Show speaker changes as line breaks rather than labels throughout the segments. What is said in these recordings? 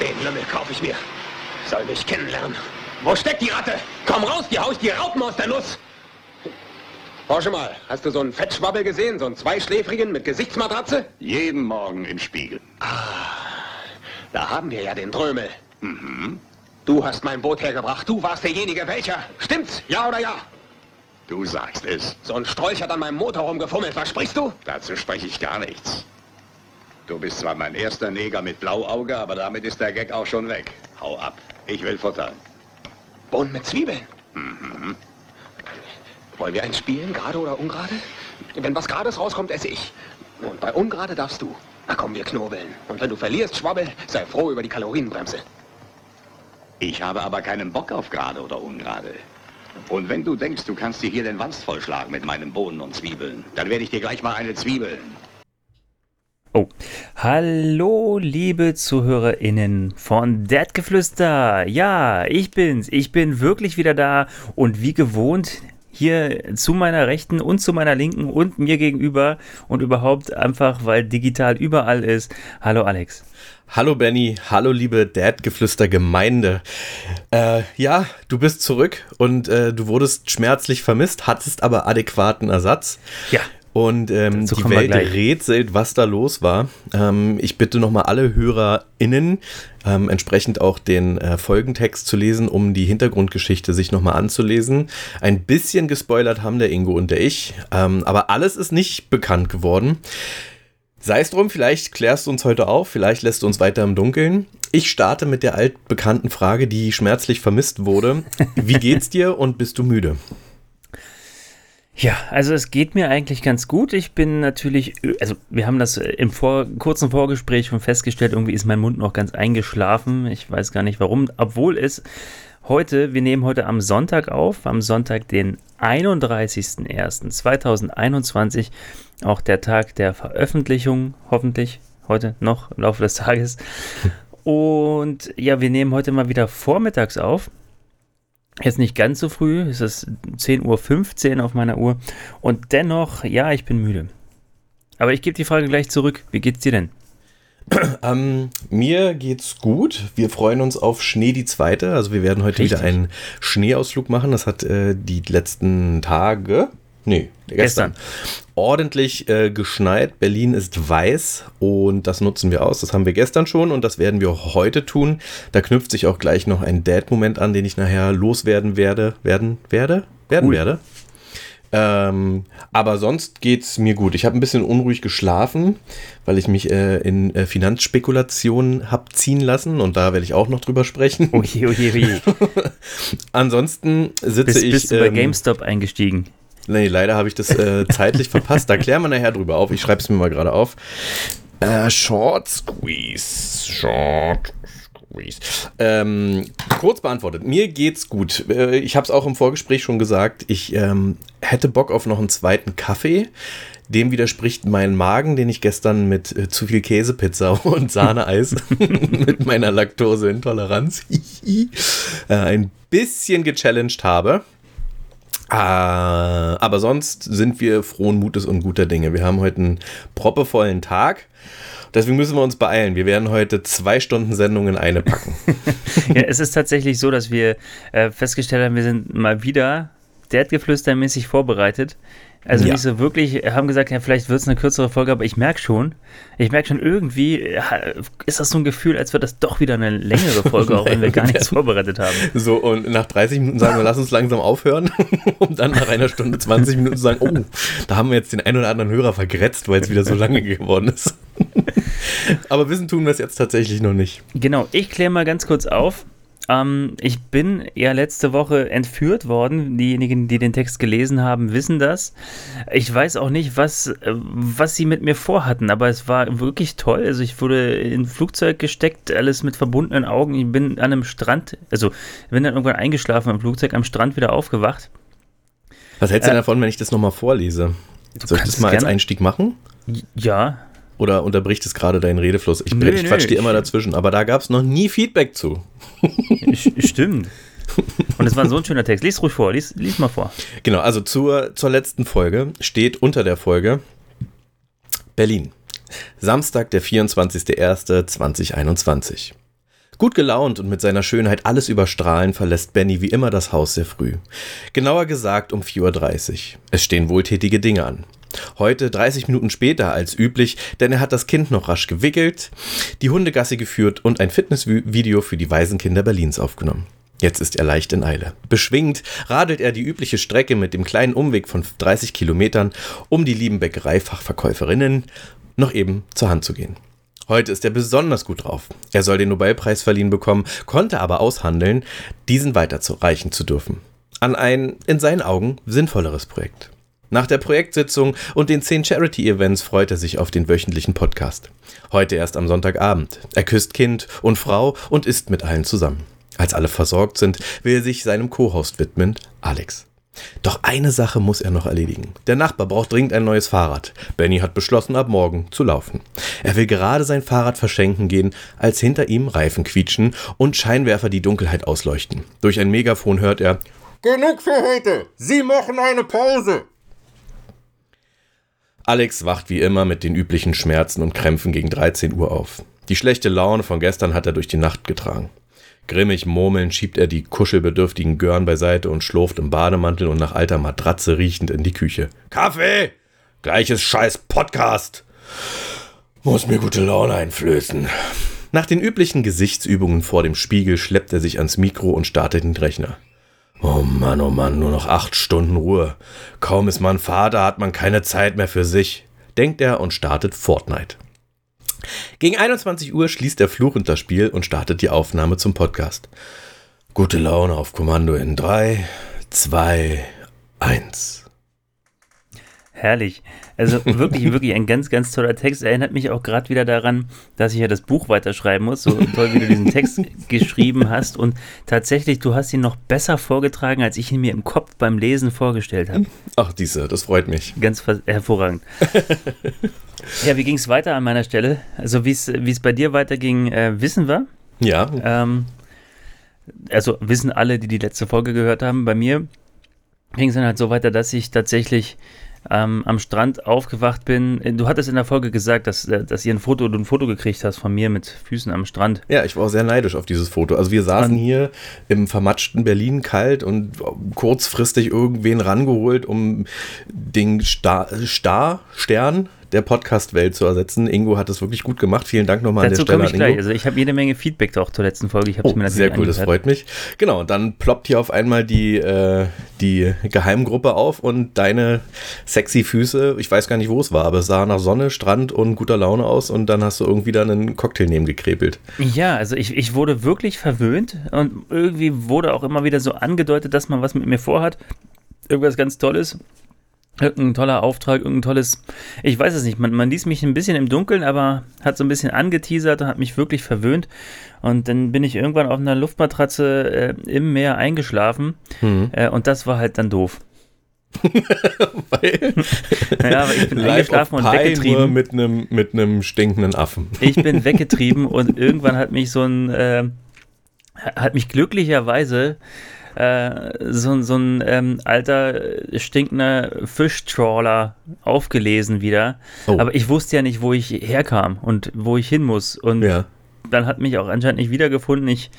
Den Lümmel kaufe ich mir. Soll mich kennenlernen. Wo steckt die Ratte? Komm raus, die haust die Raupen aus der Nuss. Forsche mal, hast du so einen Fettschwabbel gesehen? So einen Zweischläfrigen mit Gesichtsmatratze?
Jeden Morgen im Spiegel.
Da haben wir ja den Drömel. Du hast mein Boot hergebracht. Du warst derjenige, welcher? Stimmt's? Ja oder ja?
Du sagst es.
So ein Strolch hat an meinem Motor rumgefummelt. Was sprichst du?
Dazu spreche ich gar nichts. Du bist zwar mein erster Neger mit Blauauge, aber damit ist der Gag auch schon weg. Hau ab. Ich will futtern.
Bohnen mit Zwiebeln. Wollen wir eins spielen, gerade oder ungerade? Wenn was Gerades rauskommt, esse ich. Und bei ungerade darfst du. Na komm, wir knobeln. Und wenn du verlierst, Schwabbel, sei froh über die Kalorienbremse.
Ich habe aber keinen Bock auf gerade oder ungerade. Und wenn du denkst, du kannst dir hier den Wanst vollschlagen mit meinen Bohnen und Zwiebeln, dann werde ich dir gleich mal eine Zwiebeln.
Oh, hallo liebe ZuhörerInnen von Deadgeflüster. Ja, ich bin's. Ich bin wirklich wieder da und wie gewohnt hier zu meiner Rechten und zu meiner Linken und mir gegenüber und überhaupt einfach, weil digital überall ist. Hallo Alex.
Hallo Benny, hallo liebe Dad-Geflüster-Gemeinde. Äh, ja, du bist zurück und äh, du wurdest schmerzlich vermisst, hattest aber adäquaten Ersatz.
Ja.
Und ähm, die Welt rätselt, was da los war. Ähm, ich bitte nochmal alle HörerInnen, ähm, entsprechend auch den äh, Folgentext zu lesen, um die Hintergrundgeschichte sich nochmal anzulesen. Ein bisschen gespoilert haben der Ingo und der ich, ähm, aber alles ist nicht bekannt geworden. Sei es drum, vielleicht klärst du uns heute auf, vielleicht lässt du uns weiter im Dunkeln. Ich starte mit der altbekannten Frage, die schmerzlich vermisst wurde. Wie geht's dir und bist du müde?
Ja, also es geht mir eigentlich ganz gut. Ich bin natürlich, also wir haben das im vor, kurzen Vorgespräch schon festgestellt, irgendwie ist mein Mund noch ganz eingeschlafen. Ich weiß gar nicht warum, obwohl es heute, wir nehmen heute am Sonntag auf, am Sonntag, den 31.01.2021, auch der Tag der Veröffentlichung, hoffentlich heute noch im Laufe des Tages. Und ja, wir nehmen heute mal wieder vormittags auf. Jetzt nicht ganz so früh, es ist 10.15 Uhr auf meiner Uhr. Und dennoch, ja, ich bin müde. Aber ich gebe die Frage gleich zurück. Wie geht's dir denn?
Ähm, mir geht's gut. Wir freuen uns auf Schnee die zweite. Also wir werden heute wieder
Richtig.
einen Schneeausflug machen. Das hat äh, die letzten Tage, nee, gestern, ordentlich äh, geschneit. Berlin ist weiß und das nutzen wir aus. Das haben wir gestern schon und das werden wir heute tun. Da knüpft sich auch gleich noch ein Dad-Moment an, den ich nachher loswerden werde, werden, werde, werden
Cool.
werde. Ähm, aber sonst geht's mir gut. Ich habe ein bisschen unruhig geschlafen, weil ich mich äh, in äh, Finanzspekulationen hab ziehen lassen und da werde ich auch noch drüber sprechen.
Oje, oje, oje.
Ansonsten sitze
Bist,
ich.
bist du bei
ähm,
GameStop eingestiegen?
Nee, leider habe ich das äh, zeitlich verpasst. Da klären wir nachher drüber auf. Ich schreibe es mir mal gerade auf. Äh, Short Squeeze. Short Squeeze. Ähm, kurz beantwortet. Mir geht's gut. Äh, ich habe es auch im Vorgespräch schon gesagt. Ich ähm, hätte Bock auf noch einen zweiten Kaffee. Dem widerspricht mein Magen, den ich gestern mit äh, zu viel Käsepizza und Sahneeis mit meiner Laktoseintoleranz äh, ein bisschen gechallenged habe. Äh, aber sonst sind wir frohen Mutes und guter Dinge. Wir haben heute einen proppevollen Tag. Deswegen müssen wir uns beeilen. Wir werden heute zwei Stunden Sendung in eine packen.
Ja, es ist tatsächlich so, dass wir äh, festgestellt haben, wir sind mal wieder Derdgeflüstermäßig vorbereitet. Also
Ja.
nicht so wirklich, haben gesagt, ja, vielleicht wird es eine kürzere Folge, aber ich merke schon, ich merke schon irgendwie, äh, ist das so ein Gefühl, als wird das doch wieder eine längere Folge, auch wenn wir gar nichts vorbereitet haben.
So, und nach 30 Minuten sagen wir, lass uns langsam aufhören, um dann nach einer Stunde 20 Minuten zu sagen, oh, da haben wir jetzt den einen oder anderen Hörer vergrätzt, weil es wieder so lange geworden ist. Aber wissen tun wir es jetzt tatsächlich noch nicht.
Genau, ich kläre mal ganz kurz auf. Ähm, ich bin ja letzte Woche entführt worden. Diejenigen, die den Text gelesen haben, wissen das. Ich weiß auch nicht, was, äh, was sie mit mir vorhatten, aber es war wirklich toll. Also ich wurde in ein Flugzeug gesteckt, alles mit verbundenen Augen. Ich bin an einem Strand, also bin dann irgendwann eingeschlafen im Flugzeug, am Strand wieder aufgewacht.
Was hältst du denn davon, wenn ich das nochmal vorlese? Soll ich das mal als Einstieg machen?
Ja,
Oder unterbricht es gerade deinen Redefluss? Ich,
Nö,
ich
nö,
quatsch dir immer dazwischen, aber da gab es noch nie Feedback zu.
st- stimmt. Und es war so ein schöner Text. Lies ruhig vor, lies, lies mal vor.
Genau, also zur, zur letzten Folge steht unter der Folge, Berlin. Samstag, der 24.01.2021. Gut gelaunt und mit seiner Schönheit alles überstrahlen, verlässt Benny wie immer das Haus sehr früh. Genauer gesagt um 4.30 Uhr. Es stehen wohltätige Dinge an. Heute 30 Minuten später als üblich, denn er hat das Kind noch rasch gewickelt, die Hundegasse geführt und ein Fitnessvideo für die Waisenkinder Berlins aufgenommen. Jetzt ist er leicht in Eile. Beschwingt radelt er die übliche Strecke mit dem kleinen Umweg von 30 Kilometern, um die lieben Bäckereifachverkäuferinnen noch eben zur Hand zu gehen. Heute ist er besonders gut drauf. Er soll den Nobelpreis verliehen bekommen, konnte aber aushandeln, diesen weiterzureichen zu dürfen. An ein, in seinen Augen, sinnvolleres Projekt. Nach der Projektsitzung und den zehn Charity-Events freut er sich auf den wöchentlichen Podcast. Heute erst am Sonntagabend. Er küsst Kind und Frau und isst mit allen zusammen. Als alle versorgt sind, will er sich seinem Co-Host widmen, Alex. Doch eine Sache muss er noch erledigen. Der Nachbar braucht dringend ein neues Fahrrad. Benny hat beschlossen, ab morgen zu laufen. Er will gerade sein Fahrrad verschenken gehen, als hinter ihm Reifen quietschen und Scheinwerfer die Dunkelheit ausleuchten. Durch ein Megafon hört er:
Genug für heute! Sie machen eine Pause!
Alex wacht wie immer mit den üblichen Schmerzen und Krämpfen gegen 13 Uhr auf. Die schlechte Laune von gestern hat er durch die Nacht getragen. Grimmig murmelnd schiebt er die kuschelbedürftigen Gören beiseite und schlurft im Bademantel und nach alter Matratze riechend in die Küche. Kaffee! Gleiches scheiß Podcast! Muss mir gute Laune einflößen. Nach den üblichen Gesichtsübungen vor dem Spiegel schleppt er sich ans Mikro und startet den Rechner. Oh Mann, oh Mann, nur noch acht Stunden Ruhe. Kaum ist man Vater, hat man keine Zeit mehr für sich, denkt er und startet Fortnite. Gegen 21 Uhr schließt er fluchend das Spiel und startet die Aufnahme zum Podcast. Gute Laune auf Kommando in 3, 2, 1.
Herrlich. Also wirklich, wirklich ein ganz, ganz toller Text. Erinnert mich auch gerade wieder daran, dass ich ja das Buch weiterschreiben muss. So toll, wie du diesen Text geschrieben hast. Und tatsächlich, du hast ihn noch besser vorgetragen, als ich ihn mir im Kopf beim Lesen vorgestellt habe.
Ach, diese, das freut mich.
Ganz hervorragend. ja, wie ging es weiter an meiner Stelle? Also, wie es bei dir weiterging, äh, wissen wir.
Ja.
Ähm, also, wissen alle, die die letzte Folge gehört haben. Bei mir ging es dann halt so weiter, dass ich tatsächlich ähm, am Strand aufgewacht bin. Du hattest in der Folge gesagt, dass, äh, dass ihr ein Foto, du ein Foto gekriegt hast von mir mit Füßen am Strand.
Ja, ich war auch sehr neidisch auf dieses Foto. Also wir saßen und hier im vermatschten Berlin kalt und kurzfristig irgendwen rangeholt, um den Star, Star Stern der Podcast-Welt zu ersetzen. Ingo hat das wirklich gut gemacht. Vielen Dank nochmal
Dazu
an der Stelle.
Ich gleich. Also ich habe jede Menge Feedback auch zur letzten Folge. Ich
oh, mir sehr cool, das freut mich. Genau, dann ploppt hier auf einmal die, äh, die Geheimgruppe auf und deine sexy Füße, ich weiß gar nicht, wo es war, aber es sah nach Sonne, Strand und guter Laune aus und dann hast du irgendwie dann einen Cocktail neben gekrepelt.
Ja, also ich, ich wurde wirklich verwöhnt und irgendwie wurde auch immer wieder so angedeutet, dass man was mit mir vorhat. Irgendwas ganz Tolles. Irgendein toller Auftrag, irgendein tolles, ich weiß es nicht, man, man ließ mich ein bisschen im Dunkeln, aber hat so ein bisschen angeteasert und hat mich wirklich verwöhnt. Und dann bin ich irgendwann auf einer Luftmatratze äh, im Meer eingeschlafen mhm. äh, und das war halt dann doof.
Weil
ja, aber ich bin eingeschlafen und weggetrieben.
Mit einem mit einem stinkenden Affen.
Ich bin weggetrieben und irgendwann hat mich so ein äh, hat mich glücklicherweise äh, so, so ein ähm, alter, stinkender Fischtrawler aufgelesen wieder. Oh. Aber ich wusste ja nicht, wo ich herkam und wo ich hin muss. Und ja. dann hat mich auch anscheinend nicht wiedergefunden. Ich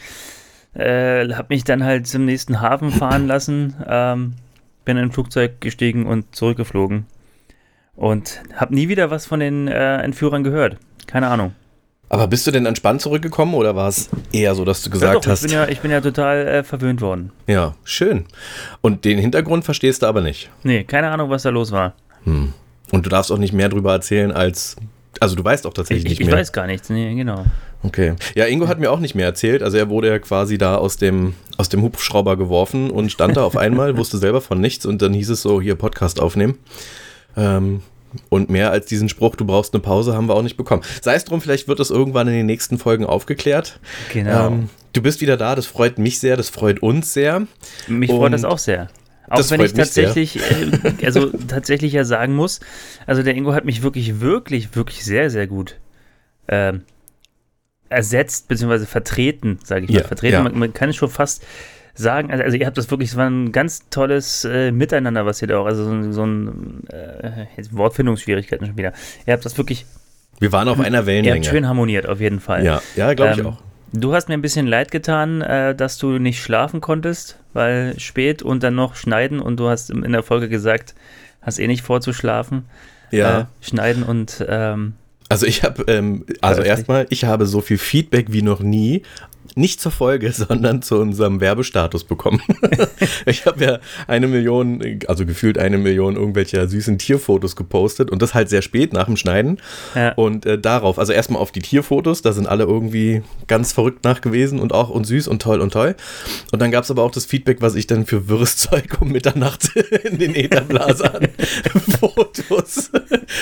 äh, habe mich dann halt zum nächsten Hafen fahren lassen, ähm, bin in ein Flugzeug gestiegen und zurückgeflogen. Und habe nie wieder was von den äh, Entführern gehört. Keine Ahnung.
Aber bist du denn entspannt zurückgekommen oder war es eher so, dass du gesagt ja, doch, hast?
Ich bin ja, ich bin ja total äh, verwöhnt worden.
Ja, schön. Und den Hintergrund verstehst du aber nicht?
Nee, keine Ahnung, was da los war.
Hm. Und du darfst auch nicht mehr darüber erzählen als. Also du weißt auch tatsächlich
ich,
nicht
ich
mehr.
Ich weiß gar nichts, nee, genau.
Okay. Ja, Ingo hat mir auch nicht mehr erzählt. Also er wurde ja quasi da aus dem, aus dem Hubschrauber geworfen und stand da auf einmal, wusste selber von nichts und dann hieß es so, hier Podcast aufnehmen. Ähm, und mehr als diesen Spruch, du brauchst eine Pause, haben wir auch nicht bekommen. Sei es drum, vielleicht wird das irgendwann in den nächsten Folgen aufgeklärt.
Genau. Ähm,
du bist wieder da, das freut mich sehr, das freut uns sehr.
Mich freut das auch sehr. Auch wenn ich tatsächlich, äh, also tatsächlich ja sagen muss, also der Ingo hat mich wirklich, wirklich, wirklich sehr, sehr gut äh, ersetzt, beziehungsweise vertreten, sage ich
mal.
Ja, vertreten,
ja.
Man, man, kann schon fast sagen, also, also ihr habt das wirklich, es war ein ganz tolles äh, Miteinander, was ihr da auch, also so, so ein äh, jetzt Wortfindungsschwierigkeiten schon wieder. Ihr habt das wirklich,
Wir waren auf einer
ihr habt
Wellenlänge.
schön harmoniert, auf jeden Fall.
Ja, ja glaube ich
Ähm,
auch.
Du hast mir ein bisschen leid getan, äh, dass du nicht schlafen konntest, weil spät und dann noch schneiden und du hast in der Folge gesagt, hast eh nicht vor zu schlafen.
Ja.
Äh, schneiden und ähm,
Also ich habe, ähm, also erstmal, ich habe so viel Feedback wie noch nie. Nicht zur Folge, sondern zu unserem Werbestatus bekommen. ich habe ja eine Million, also gefühlt eine Million irgendwelcher süßen Tierfotos gepostet und das halt sehr spät nach dem Schneiden.
Ja.
Und äh, darauf, also erstmal auf die Tierfotos, da sind alle irgendwie ganz verrückt nach gewesen und auch und süß und toll und toll. Und dann gab es aber auch das Feedback, was ich dann für wirres Zeug um Mitternacht in den Ätherblase an Fotos,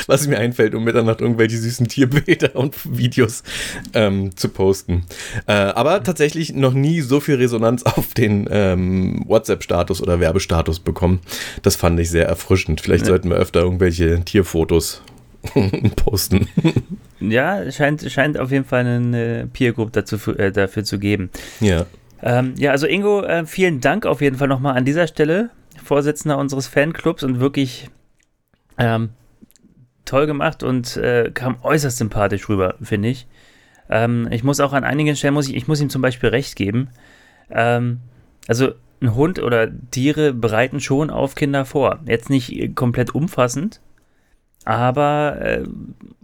was mir einfällt, um Mitternacht irgendwelche süßen Tierbilder und Videos ähm, zu posten. Äh, aber tatsächlich noch nie so viel Resonanz auf den ähm, WhatsApp-Status oder Werbestatus bekommen. Das fand ich sehr erfrischend. Vielleicht sollten wir öfter irgendwelche Tierfotos posten.
ja, scheint, scheint auf jeden Fall eine Peer Group dazu, äh, dafür zu geben.
ja.
Ähm, ja, also Ingo, äh, vielen Dank auf jeden Fall nochmal an dieser Stelle, Vorsitzender unseres Fanclubs und wirklich ähm, toll gemacht und äh, kam äußerst sympathisch rüber, finde ich. Ähm, ich muss auch an einigen Stellen, muss ich, ich muss ihm zum Beispiel recht geben. Ähm, also ein Hund oder Tiere bereiten schon auf Kinder vor. Jetzt nicht komplett umfassend, aber äh,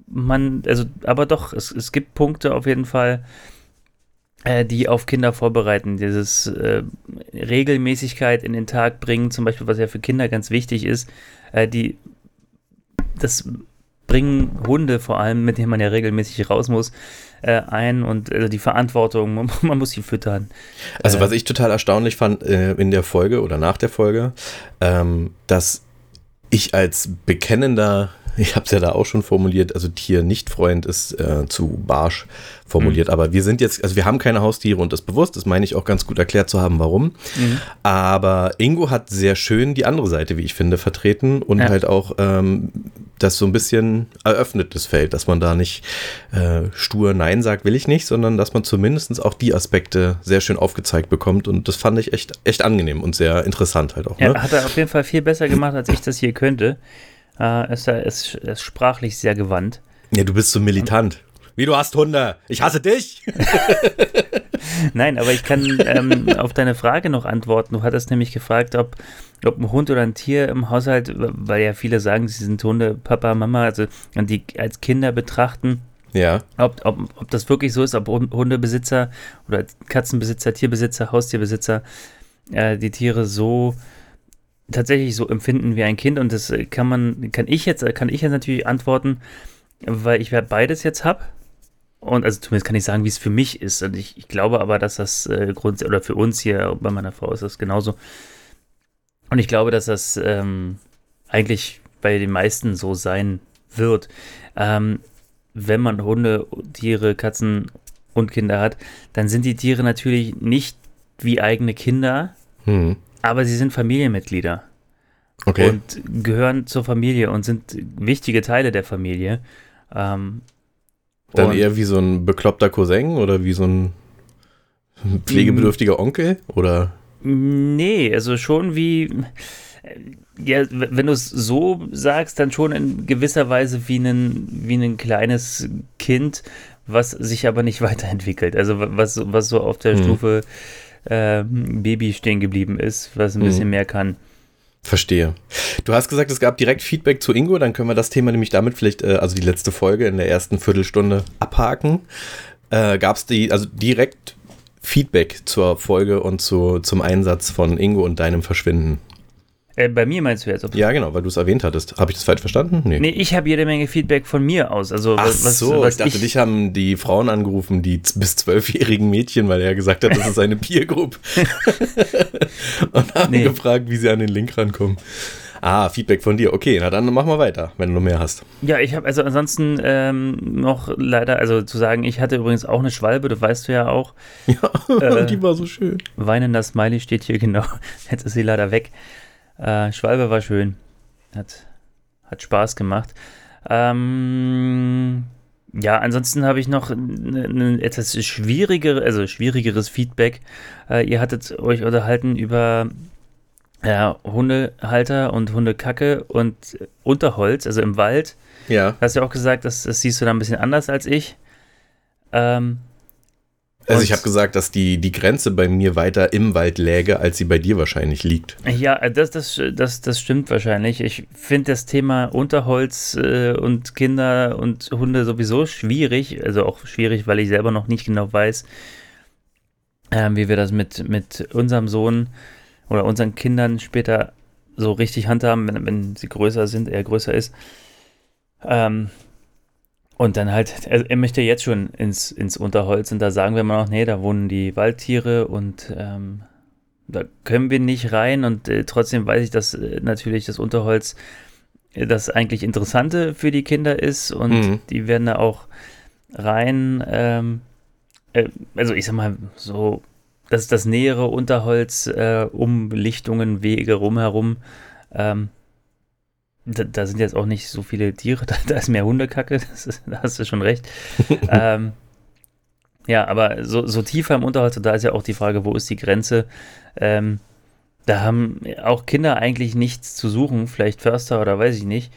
man, also, aber doch, es, es gibt Punkte auf jeden Fall, äh, die auf Kinder vorbereiten. Dieses äh, Regelmäßigkeit in den Tag bringen, zum Beispiel, was ja für Kinder ganz wichtig ist, äh, die das bringen Hunde vor allem, mit denen man ja regelmäßig raus muss, äh, ein und also die Verantwortung, man, man muss sie füttern.
Also
Äh,
was ich total erstaunlich fand äh, in der Folge oder nach der Folge, ähm, dass ich als bekennender, ich habe es ja da auch schon formuliert, also Tier-Nicht-Freund ist äh, zu barsch formuliert, aber wir sind jetzt, also wir haben keine Haustiere und das bewusst, das meine ich auch ganz gut erklärt zu haben, warum. Aber Ingo hat sehr schön die andere Seite, wie ich finde, vertreten und
Ja.
halt auch ähm, das so ein bisschen eröffnet, das Feld, dass man da nicht äh, stur Nein sagt, will ich nicht, sondern dass man zumindest auch die Aspekte sehr schön aufgezeigt bekommt und das fand ich echt, echt angenehm und sehr interessant halt auch.
Ja,
Ne?
hat er auf jeden Fall viel besser gemacht, als ich das hier könnte. Äh, ist, er ist, ist sprachlich sehr gewandt.
Ja, du bist so militant. Wie du hast Hunde. Ich hasse dich.
Nein, aber ich kann ähm, auf deine Frage noch antworten. Du hattest nämlich gefragt, ob, ob ein Hund oder ein Tier im Haushalt, weil ja viele sagen, sie sind Hunde, Papa, Mama, also und die als Kinder betrachten,
Ja.
ob, ob, ob das wirklich so ist, ob Hund- Hundebesitzer oder Katzenbesitzer, Tierbesitzer, Haustierbesitzer äh, die Tiere so tatsächlich so empfinden wie ein Kind und das äh, kann man, kann ich jetzt, kann ich jetzt natürlich antworten, weil ich beides jetzt habe. Und also zumindest kann ich sagen, wie es für mich ist. Und ich, ich glaube aber, dass das äh, grundsätzlich, oder für uns hier bei meiner Frau ist das genauso. Und ich glaube, dass das ähm, eigentlich bei den meisten so sein wird. Ähm, wenn man Hunde, Tiere, Katzen und Kinder hat, dann sind die Tiere natürlich nicht wie eigene Kinder,
Hm.
Aber sie sind Familienmitglieder
Okay.
und gehören zur Familie und sind wichtige Teile der Familie. Ähm,
Dann eher wie so ein bekloppter Cousin oder wie so ein pflegebedürftiger Onkel oder
Nee, also schon wie. Ja, wenn du es so sagst, dann schon in gewisser Weise wie ein, wie ein kleines Kind, was sich aber nicht weiterentwickelt. Also wa- was, so- was so auf der
Mhm.
Stufe ähm, Baby stehen geblieben ist, was ein
Mhm.
bisschen mehr kann.
Verstehe. Du hast gesagt, es gab direkt Feedback zu Ingo, dann können wir das Thema nämlich damit vielleicht, äh, also die letzte Folge in der ersten Viertelstunde abhaken. Äh, gab es die, also direkt Feedback zur Folge und zu, zum Einsatz von Ingo und deinem Verschwinden?
Äh, bei mir meinst du jetzt? Ob
Ja, genau, weil du es erwähnt hattest. Habe ich das falsch verstanden? Nee.
Nee, ich habe jede Menge Feedback von mir aus. Also
Ach
was,
so,
was
ich dachte, dich haben die Frauen angerufen, die bis zwölfjährigen Mädchen, weil er gesagt hat, das ist eine Peer Group. und haben
Nee.
gefragt, wie sie an den Link rankommen. Ah, Feedback von dir. Okay, na dann machen wir weiter, wenn du noch mehr hast.
Ja, ich habe also ansonsten ähm, noch leider, also zu sagen, ich hatte übrigens auch eine Schwalbe, das weißt du ja auch.
Ja,
Äh.
die war so schön.
Weinender Smiley steht hier genau. Jetzt ist sie leider weg. Äh, Schwalbe war schön. Hat, hat Spaß gemacht. Ähm, Ja, ansonsten habe ich noch ein etwas schwierigere, also schwierigeres Feedback. Äh, ihr hattet euch unterhalten über ja, Hundehalter und Hundekacke und Unterholz, also im Wald.
Ja.
Du hast ja auch gesagt, das, das siehst du da ein bisschen anders als ich. Ähm,
Also
Und-
ich habe gesagt, dass die, die Grenze bei mir weiter im Wald läge, als sie bei dir wahrscheinlich liegt.
Ja, äh, das, das, das, das stimmt wahrscheinlich. Ich finde das Thema Unterholz äh, und Kinder und Hunde sowieso schwierig. Also auch schwierig, weil ich selber noch nicht genau weiß, ähm, wie wir das mit, mit unserem Sohn oder unseren Kindern später so richtig handhaben, wenn, wenn sie größer sind, er größer ist. Ähm, und dann halt, er, er möchte jetzt schon ins, ins Unterholz und da sagen wir immer noch, nee, da wohnen die Waldtiere und ähm, da können wir nicht rein und äh, trotzdem weiß ich, dass äh, natürlich das Unterholz äh, das eigentlich Interessante für die Kinder ist und
Mhm.
die werden da auch rein, ähm, äh, also ich sag mal so, das ist das nähere Unterholz, äh, um Lichtungen, Wege rumherum, ähm, da, da sind jetzt auch nicht so viele Tiere, da, da ist mehr Hundekacke, das ist, da hast du schon recht. ähm, ja, aber so, so tiefer im Unterholz, und da ist ja auch die Frage, wo ist die Grenze? Ähm, da haben auch Kinder eigentlich nichts zu suchen, vielleicht Förster oder weiß ich nicht.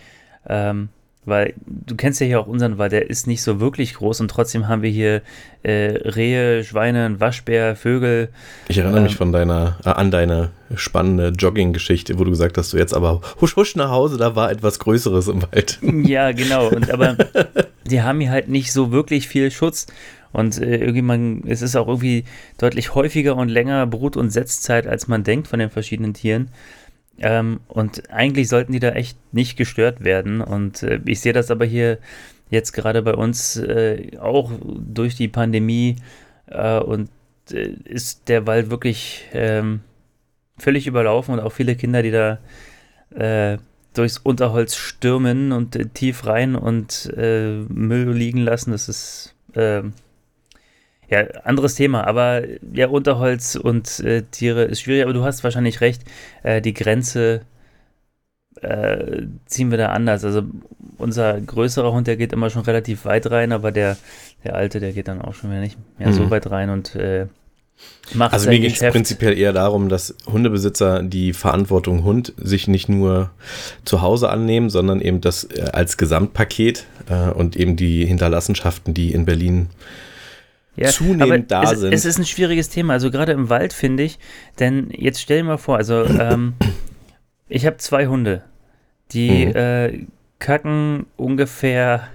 Ähm, weil du kennst ja hier auch unseren Wald, der ist nicht so wirklich groß und trotzdem haben wir hier äh, Rehe, Schweine, Waschbär, Vögel.
Ich erinnere mich
Ähm.
von deiner, äh, an deine spannende Jogging-Geschichte, wo du gesagt hast, du jetzt aber husch husch nach Hause, da war etwas Größeres im Wald.
Ja, genau. Und aber die haben hier halt nicht so wirklich viel Schutz. Und äh, irgendwie man, es ist auch irgendwie deutlich häufiger und länger Brut- und Setzzeit, als man denkt von den verschiedenen Tieren. Ähm, und eigentlich sollten die da echt nicht gestört werden. Und äh, ich sehe das aber hier jetzt gerade bei uns äh, auch durch die Pandemie äh, und äh, ist der Wald wirklich ähm, völlig überlaufen und auch viele Kinder, die da äh, durchs Unterholz stürmen und äh, tief rein und Müll liegen lassen. Das ist ähm, ja anderes Thema. Aber ja, Unterholz und äh, Tiere ist schwierig. Aber du hast wahrscheinlich recht. Äh, die Grenze äh, ziehen wir da anders. Also unser größerer Hund, der geht immer schon relativ weit rein, aber der, der alte, der geht dann auch schon wieder nicht mehr so
Mhm.
weit rein und äh, macht
Also mir ging es prinzipiell eher darum, dass Hundebesitzer die Verantwortung Hund sich nicht nur zu Hause annehmen, sondern eben das äh, als Gesamtpaket äh, und eben die Hinterlassenschaften, die in Berlin
ja,
zunehmend da
es,
sind.
Es ist ein schwieriges Thema, also gerade im Wald finde ich, denn jetzt stell dir mal vor, also ähm, ich habe zwei Hunde, die
Mhm.
äh, kacken ungefähr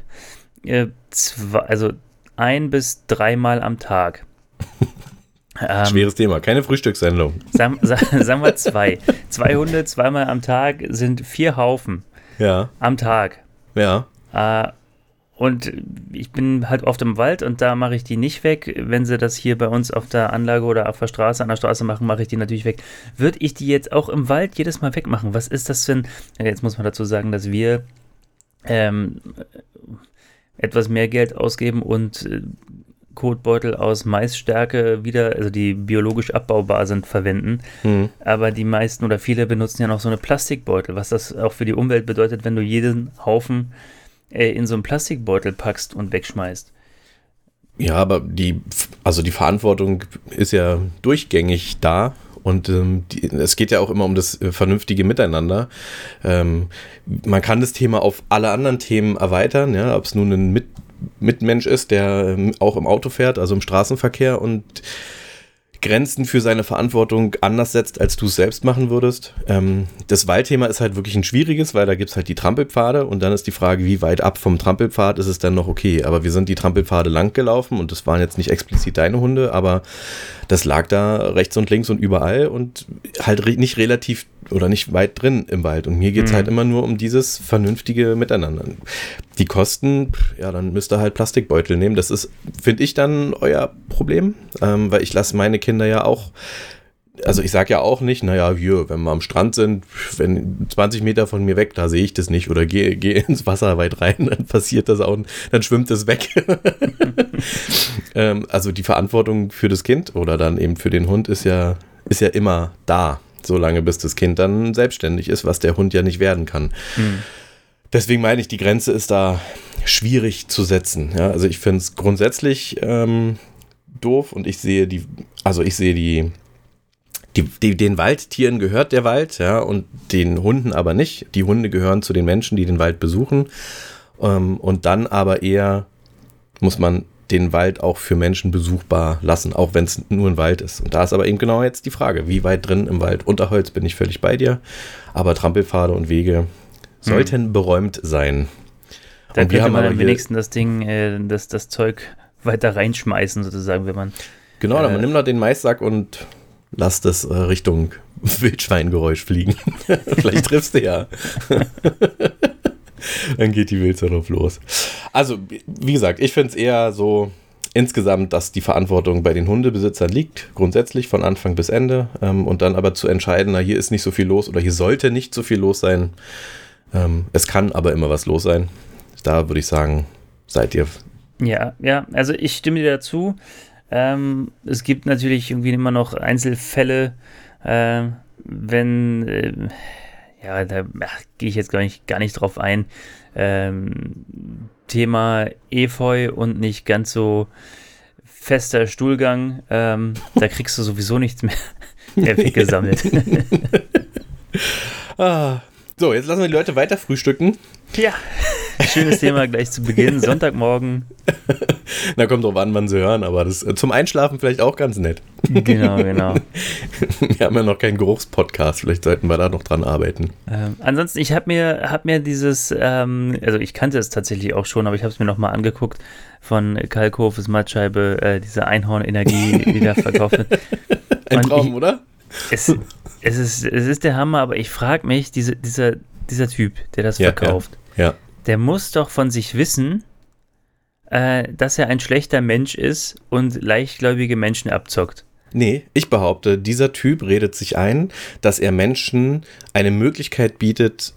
äh, zwei, also ein bis dreimal am Tag. Ähm,
schweres Thema, keine Frühstückssendung.
sagen, sagen, sagen wir zwei. Zwei Hunde zweimal am Tag sind vier Haufen
Ja,
am Tag.
ja.
Äh, und ich bin halt oft im Wald und da mache ich die nicht weg. Wenn sie das hier bei uns auf der Anlage oder auf der Straße, an der Straße machen, mache ich die natürlich weg. Würde ich die jetzt auch im Wald jedes Mal wegmachen? Was ist das denn? Jetzt muss man dazu sagen, dass wir ähm, etwas mehr Geld ausgeben und äh, Kotbeutel aus Maisstärke wieder, also die biologisch abbaubar sind, verwenden.
Hm.
Aber die meisten oder viele benutzen ja noch so eine Plastikbeutel, was das auch für die Umwelt bedeutet, wenn du jeden Haufen äh, in so einen Plastikbeutel packst und wegschmeißt.
Ja, aber die, also die Verantwortung ist ja durchgängig da und ähm, die, es geht ja auch immer um das äh, vernünftige Miteinander. Ähm, man kann das Thema auf alle anderen Themen erweitern, ja, ob es nun ein Mit Mitmensch ist, der ähm, auch im Auto fährt, also im Straßenverkehr und Grenzen für seine Verantwortung anders setzt, als du es selbst machen würdest. Ähm, das Waldthema ist halt wirklich ein schwieriges, weil da gibt es halt die Trampelpfade und dann ist die Frage, wie weit ab vom Trampelpfad ist es dann noch okay. Aber wir sind die Trampelpfade lang gelaufen und das waren jetzt nicht explizit deine Hunde, aber das lag da rechts und links und überall und halt re nicht relativ oder nicht weit drin im Wald. Und mir geht es
Mhm.
halt immer nur um dieses vernünftige Miteinander. Die Kosten, ja, dann müsst ihr halt Plastikbeutel nehmen. Das ist, finde ich, dann euer Problem, ähm, weil ich lasse meine Kinder ja auch. Also ich sage ja auch nicht, naja, hier, wenn wir am Strand sind, wenn 20 Meter von mir weg, da sehe ich das nicht oder gehe geh ins Wasser weit rein, dann passiert das auch, dann schwimmt das weg. ähm, also die Verantwortung für das Kind oder dann eben für den Hund ist ja, ist ja immer da, solange bis das Kind dann selbstständig ist, was der Hund ja nicht werden kann. deswegen meine ich, die Grenze ist da schwierig zu setzen. Ja? Also ich finde es grundsätzlich ähm, doof und ich sehe die, also ich sehe die, die, die, den Waldtieren gehört der Wald, ja, und den Hunden aber nicht. Die Hunde gehören zu den Menschen, die den Wald besuchen. Ähm, und dann aber eher muss man den Wald auch für Menschen besuchbar lassen, auch wenn es nur ein Wald ist. Und da ist aber eben genau jetzt die Frage, wie weit drin im Wald? Unterholz bin ich völlig bei dir, aber Trampelpfade und Wege sollten hm. beräumt sein.
Da und wir haben man am wenigsten das Ding, äh, das, das Zeug weiter reinschmeißen, sozusagen, wenn man.
Genau, äh, dann nimm doch den Maissack und lass das äh, Richtung Wildschweingeräusch fliegen. Vielleicht triffst du ja. dann geht die Wilze drauf los. Also, wie gesagt, ich finde es eher so insgesamt, dass die Verantwortung bei den Hundebesitzern liegt, grundsätzlich von Anfang bis Ende. Ähm, und dann aber zu entscheiden, na, hier ist nicht so viel los oder hier sollte nicht so viel los sein. Ähm, es kann aber immer was los sein. Da würde ich sagen, seid ihr.
Ja, ja, also ich stimme dir dazu. Ähm, es gibt natürlich irgendwie immer noch Einzelfälle, äh, wenn äh, ja, da gehe ich jetzt gar nicht, gar nicht drauf ein. Ähm, Thema Efeu und nicht ganz so fester Stuhlgang, ähm, da kriegst du sowieso nichts mehr, weggesammelt.
ah. So, jetzt lassen wir die Leute weiter frühstücken.
Ja, schönes Thema gleich zu Beginn, Sonntagmorgen.
Na, kommt drauf an, wann sie hören, aber das äh, zum Einschlafen vielleicht auch ganz nett.
Genau, genau.
Wir haben ja noch keinen Geruchspodcast, vielleicht sollten wir da noch dran arbeiten.
Ähm, ansonsten, ich habe mir, hab mir dieses, ähm, also ich kannte es tatsächlich auch schon, aber ich habe es mir nochmal angeguckt von Kalkhofes Mattscheibe, äh, diese Einhornenergie, die da verkauft wird.
Ein Traum, ich, oder?
Es, es, ist, es ist der Hammer, aber ich frage mich, diese, dieser, dieser Typ, der das ja, verkauft,
ja, ja.
der muss doch von sich wissen, äh, dass er ein schlechter Mensch ist und leichtgläubige Menschen abzockt.
Nee, ich behaupte, dieser Typ redet sich ein, dass er Menschen eine Möglichkeit bietet,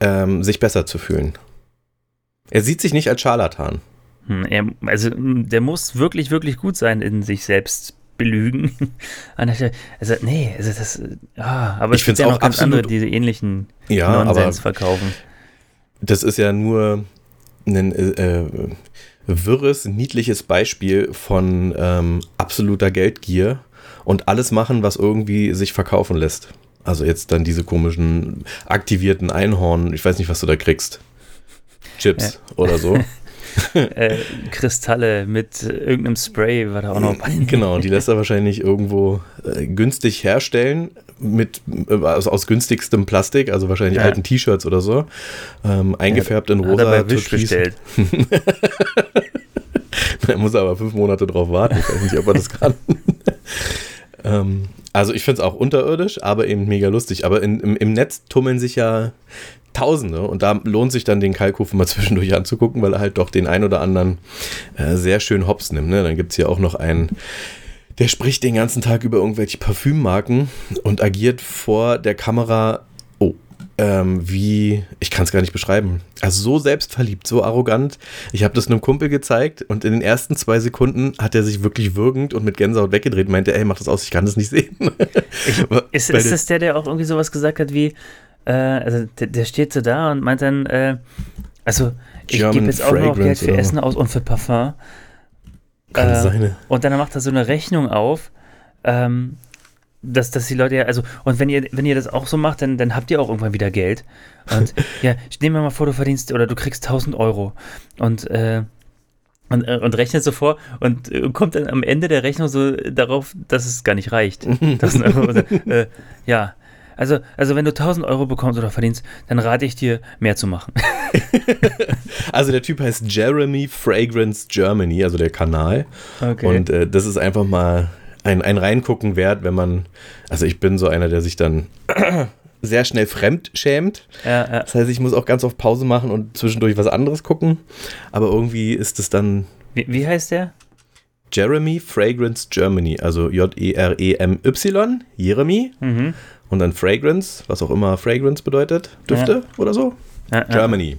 ähm, sich besser zu fühlen. Er sieht sich nicht als Scharlatan.
Hm, er, also der muss wirklich, wirklich gut sein in sich selbst belügen. also, nee, also das, ah, aber
ich finde ja auch ganz
andere, diese ähnlichen
ja,
Nonsens verkaufen.
Das ist ja nur ein äh, äh, wirres, niedliches Beispiel von ähm, absoluter Geldgier und alles machen, was irgendwie sich verkaufen lässt. Also jetzt dann diese komischen aktivierten Einhorn, ich weiß nicht, was du da kriegst. Chips ja. oder so.
äh, Kristalle mit irgendeinem Spray war da auch noch
bei. Genau, die lässt er wahrscheinlich irgendwo äh, günstig herstellen mit äh, also aus günstigstem Plastik, also wahrscheinlich ja. alten T-Shirts oder so, ähm, eingefärbt ja, in rosa.
Hat er bei bestellt.
er muss aber fünf Monate drauf warten. Ich weiß nicht, ob er das kann. ähm, also ich finde es auch unterirdisch, aber eben mega lustig. Aber in, im, im Netz tummeln sich ja Tausende. Und da lohnt sich dann den Kalkofen mal zwischendurch anzugucken, weil er halt doch den ein oder anderen äh, sehr schön hops nimmt. Ne? Dann gibt es hier auch noch einen, der spricht den ganzen Tag über irgendwelche Parfümmarken und agiert vor der Kamera. Oh, ähm, wie, ich kann es gar nicht beschreiben. Also so selbstverliebt, so arrogant. Ich habe das einem Kumpel gezeigt und in den ersten zwei Sekunden hat er sich wirklich würgend und mit Gänsehaut weggedreht und meinte, ey, mach das aus, ich kann das nicht sehen.
Ich, ist, ist das der, der auch irgendwie sowas gesagt hat wie, äh, also der, der, steht so da und meint dann, äh, also ich gebe jetzt auch noch Geld für Essen aus und für Parfum.
Kann äh, sein.
Und dann macht er so eine Rechnung auf, ähm, dass, dass die Leute ja, also, und wenn ihr, wenn ihr das auch so macht, dann, dann habt ihr auch irgendwann wieder Geld. Und ja, ich nehme mal vor, du verdienst oder du kriegst 1000 Euro. Und, äh, und, äh, und rechnet so vor und äh, kommt dann am Ende der Rechnung so darauf, dass es gar nicht reicht. das, äh, ja, also, also wenn du 1000 Euro bekommst oder verdienst, dann rate ich dir, mehr zu machen.
also der Typ heißt Jeremy Fragrance Germany, also der Kanal. Okay. Und äh, das ist einfach mal ein, ein Reingucken wert, wenn man, also ich bin so einer, der sich dann sehr schnell fremd schämt. Ja, ja. Das heißt, ich muss auch ganz oft Pause machen und zwischendurch was anderes gucken. Aber irgendwie ist es dann.
Wie, wie heißt der?
Jeremy Fragrance Germany, also J-E-R-E-M-Y, Jeremy. Mhm und dann Fragrance, was auch immer Fragrance bedeutet, Düfte ja. oder so. Ja, Germany.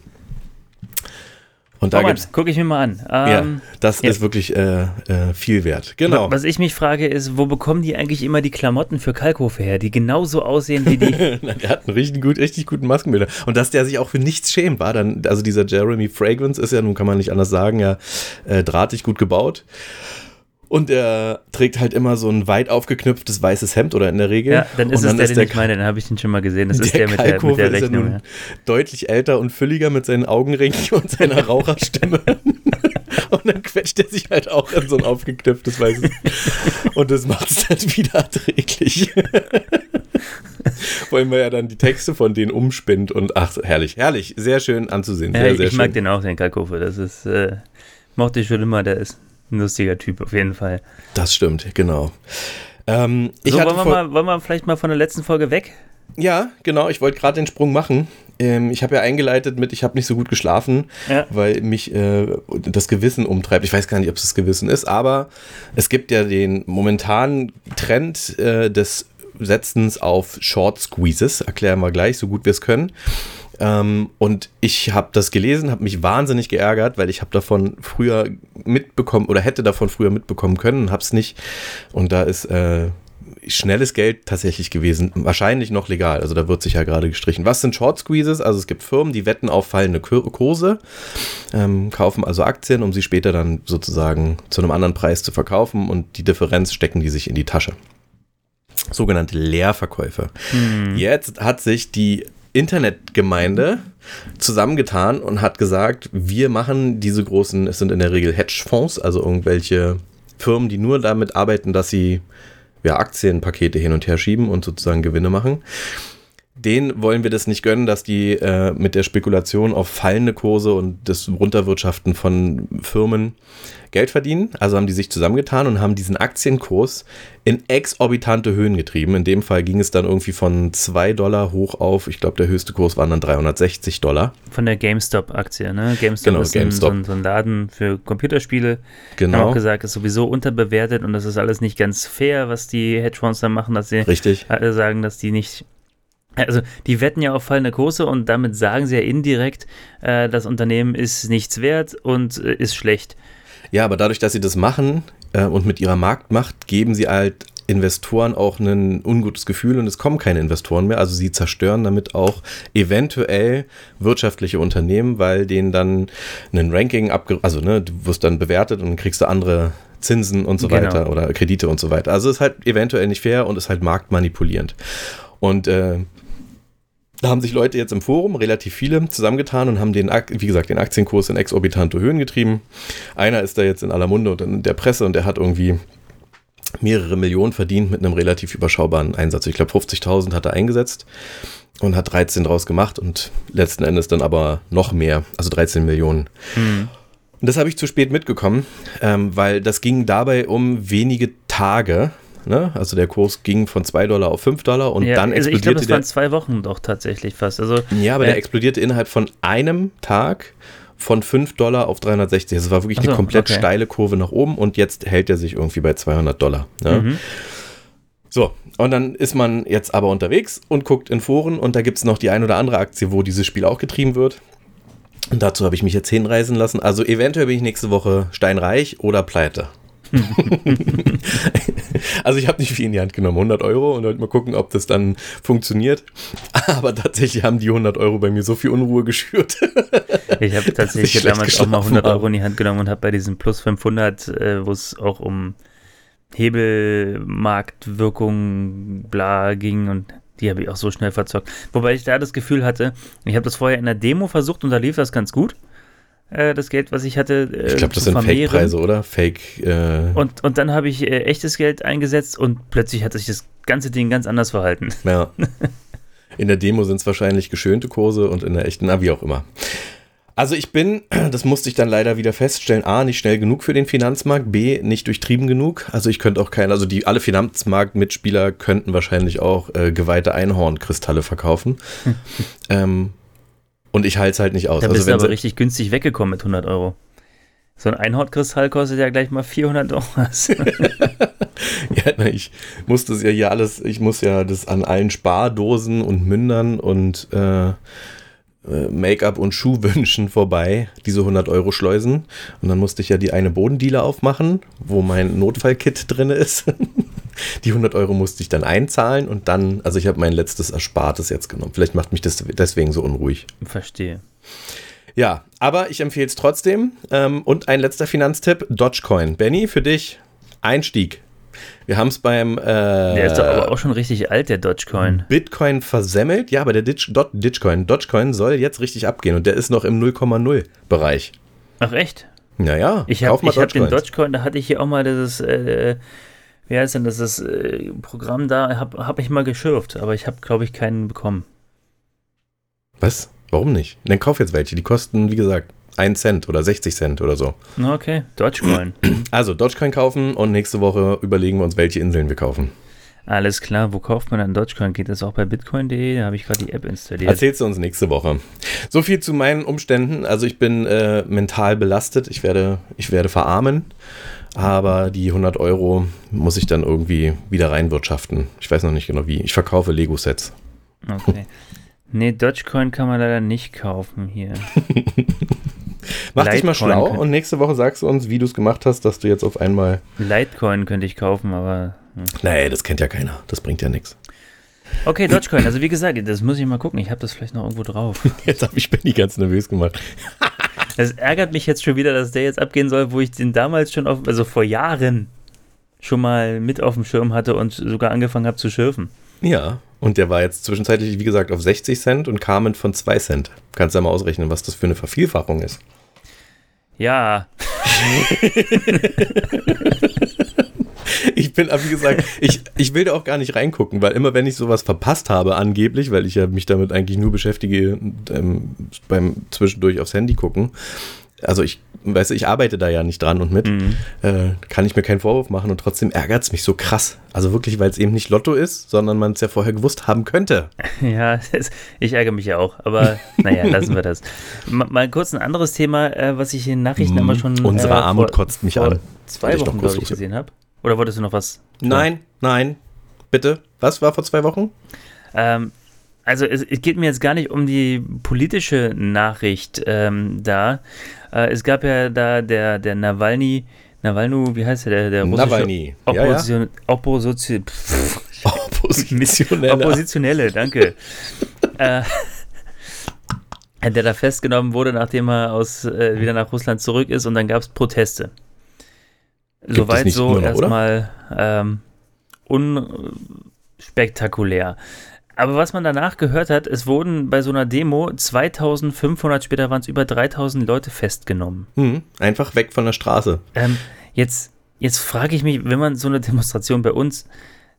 Und da
oh Mann, gucke ich mir mal an.
ja,
Ähm,
das
ja.
ist wirklich äh, äh, viel wert. Genau.
Was ich mich frage, ist, wo bekommen die eigentlich immer die Klamotten für Kalkofe her, die genauso aussehen wie die.
Der hat einen richtig, gut, richtig guten Maskenbilder. Und dass der sich auch für nichts schämt, war dann, also dieser Jeremy Fragrance ist ja, nun kann man nicht anders sagen, ja, äh, drahtig gut gebaut. Und er trägt halt immer so ein weit aufgeknüpftes weißes Hemd oder in der Regel.
ja, dann ist
Und
es der, den ich meine, dann habe ich den schon mal gesehen. Das ist der mit der, mit der
ist ja
Rechnung.
nun
Ja.
deutlich älter und fülliger mit seinen Augenringen und seiner Raucherstimme. und dann quetscht er sich halt auch in so ein aufgeknüpftes weißes. Und das macht es dann wieder erträglich. Vor allem, weil er dann die Texte von denen umspinnt und ach, herrlich, herrlich, sehr schön anzusehen.
Ja,
Sehr,
ich
sehr
ich mag den auch, den Kalkofe. Das ist, äh, mochte ich schon immer, der ist ein lustiger Typ auf jeden Fall.
Das stimmt, genau. Ähm, ich
so, wollen wir, mal, wollen wir vielleicht mal von der letzten Folge weg?
Ja, genau, ich wollte gerade den Sprung machen. Ähm, ich habe ja eingeleitet mit, ich habe nicht so gut geschlafen,
Ja.
weil mich äh, das Gewissen umtreibt. Ich weiß gar nicht, ob es das Gewissen ist, aber es gibt ja den momentanen Trend äh, des Setzens auf Short Squeezes. Erklären wir gleich, so gut wir es können. Ähm, und ich habe das gelesen, habe mich wahnsinnig geärgert, weil ich habe davon früher mitbekommen oder hätte davon früher mitbekommen können, habe es nicht. Und da ist äh, schnelles Geld tatsächlich gewesen, wahrscheinlich noch legal. Also da wird sich ja gerade gestrichen. Was sind Short Squeezes? Also es gibt Firmen, die wetten auf fallende Kur- Kurse, ähm, kaufen also Aktien, um sie später dann sozusagen zu einem anderen Preis zu verkaufen und die Differenz stecken die sich in die Tasche. Sogenannte Leerverkäufe. Jetzt hat sich die Internetgemeinde zusammengetan und hat gesagt, wir machen diese großen, es sind in der Regel Hedgefonds, also irgendwelche Firmen, die nur damit arbeiten, dass sie ja, Aktienpakete hin und her schieben und sozusagen Gewinne machen. Denen wollen wir das nicht gönnen, dass die äh, mit der Spekulation auf fallende Kurse und das Runterwirtschaften von Firmen Geld verdienen. Also haben die sich zusammengetan und haben diesen Aktienkurs in exorbitante Höhen getrieben. In dem Fall ging es dann irgendwie von 2 Dollar hoch auf, ich glaube, der höchste Kurs waren dann 360 Dollar.
Von der GameStop-Aktie, ne? GameStop
Genau,
ist ein,
GameStop.
So, ein, so ein Laden für Computerspiele.
Genau.
Haben auch gesagt, ist sowieso unterbewertet und das ist alles nicht ganz fair, was die Hedgefonds da machen, dass sie
Richtig.
alle sagen, dass die nicht. Also, die wetten ja auf fallende Kurse und damit sagen sie ja indirekt, äh, das Unternehmen ist nichts wert und äh, ist schlecht.
Ja, aber dadurch, dass sie das machen äh, und mit ihrer Marktmacht geben sie halt Investoren auch ein ungutes Gefühl und es kommen keine Investoren mehr. Also sie zerstören damit auch eventuell wirtschaftliche Unternehmen, weil denen dann ein Ranking abge... Also ne, du wirst dann bewertet und dann kriegst du andere Zinsen und so
Genau.
weiter oder Kredite und so weiter. Also ist halt eventuell nicht fair und ist halt marktmanipulierend. Und äh, da haben sich Leute jetzt im Forum, relativ viele, zusammengetan und haben den, wie gesagt, den Aktienkurs in exorbitante Höhen getrieben. Einer ist da jetzt in aller Munde und in der Presse und der hat irgendwie mehrere Millionen verdient mit einem relativ überschaubaren Einsatz. Ich glaube, 50.000 hat er eingesetzt und hat 13 draus gemacht und letzten Endes dann aber noch mehr, also 13 Millionen. Und das habe ich zu spät mitgekommen, ähm, weil das ging dabei um wenige Tage. Ne? Also der Kurs ging von 2 Dollar auf 5 Dollar und
ja,
dann
also ich glaube,
explodierte
das waren zwei Wochen doch tatsächlich fast. Also,
Ja, aber
äh,
der explodierte innerhalb von einem Tag von 5 Dollar auf 360. Das war wirklich
so,
eine komplett
okay.
steile Kurve nach oben und jetzt hält er sich irgendwie bei 200 Dollar. Ne?
Mhm.
So, und dann ist man jetzt aber unterwegs und guckt in Foren und da gibt es noch die ein oder andere Aktie, wo dieses Spiel auch getrieben wird. Und dazu habe ich mich jetzt hinreisen lassen. Also eventuell bin ich nächste Woche steinreich oder pleite. also ich habe nicht viel in die Hand genommen, 100 Euro und wollte mal gucken, ob das dann funktioniert. Aber tatsächlich haben die 100 Euro bei mir so viel Unruhe geschürt.
Ich habe tatsächlich
ich
damals auch mal
geschlafen
100 Euro in die Hand genommen und habe bei diesem Plus 500, äh, wo es auch um Hebelmarktwirkung bla ging und die habe ich auch so schnell verzockt. Wobei ich da das Gefühl hatte, ich habe das vorher in der Demo versucht und da lief das ganz gut. Äh, das Geld, was ich hatte, äh,
Ich glaube, das sind. Fake-Preise, oder? Fake. Äh,
Und, und dann habe ich äh, echtes Geld eingesetzt und plötzlich hat sich das ganze Ding ganz anders verhalten.
ja. In der Demo sind es wahrscheinlich geschönte Kurse und in der echten, na, wie auch immer. Also ich bin, das musste ich dann leider wieder feststellen, A, nicht schnell genug für den Finanzmarkt, B, nicht durchtrieben genug. Also ich könnte auch keine, also die alle Finanzmarktmitspieler könnten wahrscheinlich auch äh, geweihte Einhornkristalle verkaufen. ähm, und ich halte es halt nicht aus.
Da
also
bist du
wenn
aber richtig günstig weggekommen mit 100 Euro. So ein Einhornkristall kostet ja gleich mal 400 Euro.
ja, ich muss das ja hier alles, ich muss ja das an allen Spardosen und Mündern und äh, äh, Make-up und Schuhwünschen vorbei, diese 100 Euro Schleusen. Und dann musste ich ja die eine Bodendiele aufmachen, wo mein Notfallkit drin ist. Die 100 Euro musste ich dann einzahlen und dann, also ich habe mein letztes Erspartes jetzt genommen. Vielleicht macht mich das deswegen so unruhig.
Verstehe.
Ja, aber ich empfehle es trotzdem. Ähm, und ein letzter Finanztipp: Dogecoin. Benny, für dich Einstieg. Wir haben es beim. Äh,
der ist doch aber auch schon richtig alt, der Dogecoin.
Bitcoin versemmelt. Ja, aber der Ditch, Dot, Ditchcoin, Dogecoin soll jetzt richtig abgehen und der ist noch im 0,0 Bereich.
Ach, echt?
Naja,
ich habe hab den Dogecoin, da hatte ich hier auch mal dieses. Äh, wie heißt denn das, das äh, Programm da? Habe hab ich mal geschürft, aber ich habe, glaube ich, keinen bekommen.
Was? Warum nicht? Dann kauf jetzt welche. Die kosten, wie gesagt, 1 Cent oder 60 Cent oder so.
Okay, Dogecoin.
Also Dogecoin kaufen und nächste Woche überlegen wir uns, welche Inseln wir kaufen.
Alles klar, wo kauft man dann Dogecoin? Geht das auch bei bitcoin.de? Da habe ich gerade die App installiert.
Erzählst du uns nächste Woche. So viel zu meinen Umständen. Also ich bin äh, mental belastet. Ich werde, ich werde verarmen. Aber die 100 Euro muss ich dann irgendwie wieder reinwirtschaften. Ich weiß noch nicht genau wie. Ich verkaufe Lego-Sets.
Okay. Nee, Dogecoin kann man leider nicht kaufen hier.
Mach dich mal schlau und nächste Woche sagst du uns, wie du es gemacht hast, dass du jetzt auf einmal.
Litecoin könnte ich kaufen, aber.
Hm. Nee, das kennt ja keiner. Das bringt ja nichts.
Okay, Dogecoin, also wie gesagt, das muss ich mal gucken. Ich habe das vielleicht noch irgendwo drauf.
Jetzt habe ich Benny ganz nervös gemacht.
Es ärgert mich jetzt schon wieder, dass der jetzt abgehen soll, wo ich den damals schon auf, also vor Jahren schon mal mit auf dem Schirm hatte und sogar angefangen habe zu schürfen.
Ja, und der war jetzt zwischenzeitlich, wie gesagt, auf 60 Cent und Carmen von 2 Cent. Kannst du ja mal ausrechnen, was das für eine Vervielfachung ist.
Ja.
ich bin, wie gesagt, ich, ich will da auch gar nicht reingucken, weil immer wenn ich sowas verpasst habe, angeblich, weil ich ja mich damit eigentlich nur beschäftige, ähm, beim zwischendurch aufs Handy gucken, also ich, weißt du, ich arbeite da ja nicht dran und mit, mhm. äh, kann ich mir keinen Vorwurf machen und trotzdem ärgert es mich so krass. Also wirklich, weil es eben nicht Lotto ist, sondern man es ja vorher gewusst haben könnte.
Ja, das, ich ärgere mich ja auch, aber naja, lassen wir das. Mal, mal kurz ein anderes Thema, äh, was ich in Nachrichten mhm. immer schon.
Unsere äh, Armut vor, kotzt mich an.
Zwei Wochen, glaube ich, gesehen habe. Oder wolltest du noch was?
Nein, nein. Bitte. Was war vor zwei Wochen?
Ähm, also es, es, geht mir jetzt gar nicht um die politische Nachricht ähm, da. Äh, es gab ja da der, der Nawalny, Nawalny, wie heißt der, der, der
russische Nawalny.
Opposition, ja, ja. Opposition, Oppositionelle. Oppositionelle, danke. äh, der da festgenommen wurde, nachdem er aus, äh, wieder nach Russland zurück ist und dann gab es Proteste. Soweit so erstmal ähm, unspektakulär. Aber was man danach gehört hat, es wurden bei so einer Demo 2500, später waren es über 3000 Leute festgenommen.
Hm, einfach weg von der Straße.
Ähm, jetzt jetzt frage ich mich, wenn man so eine Demonstration bei uns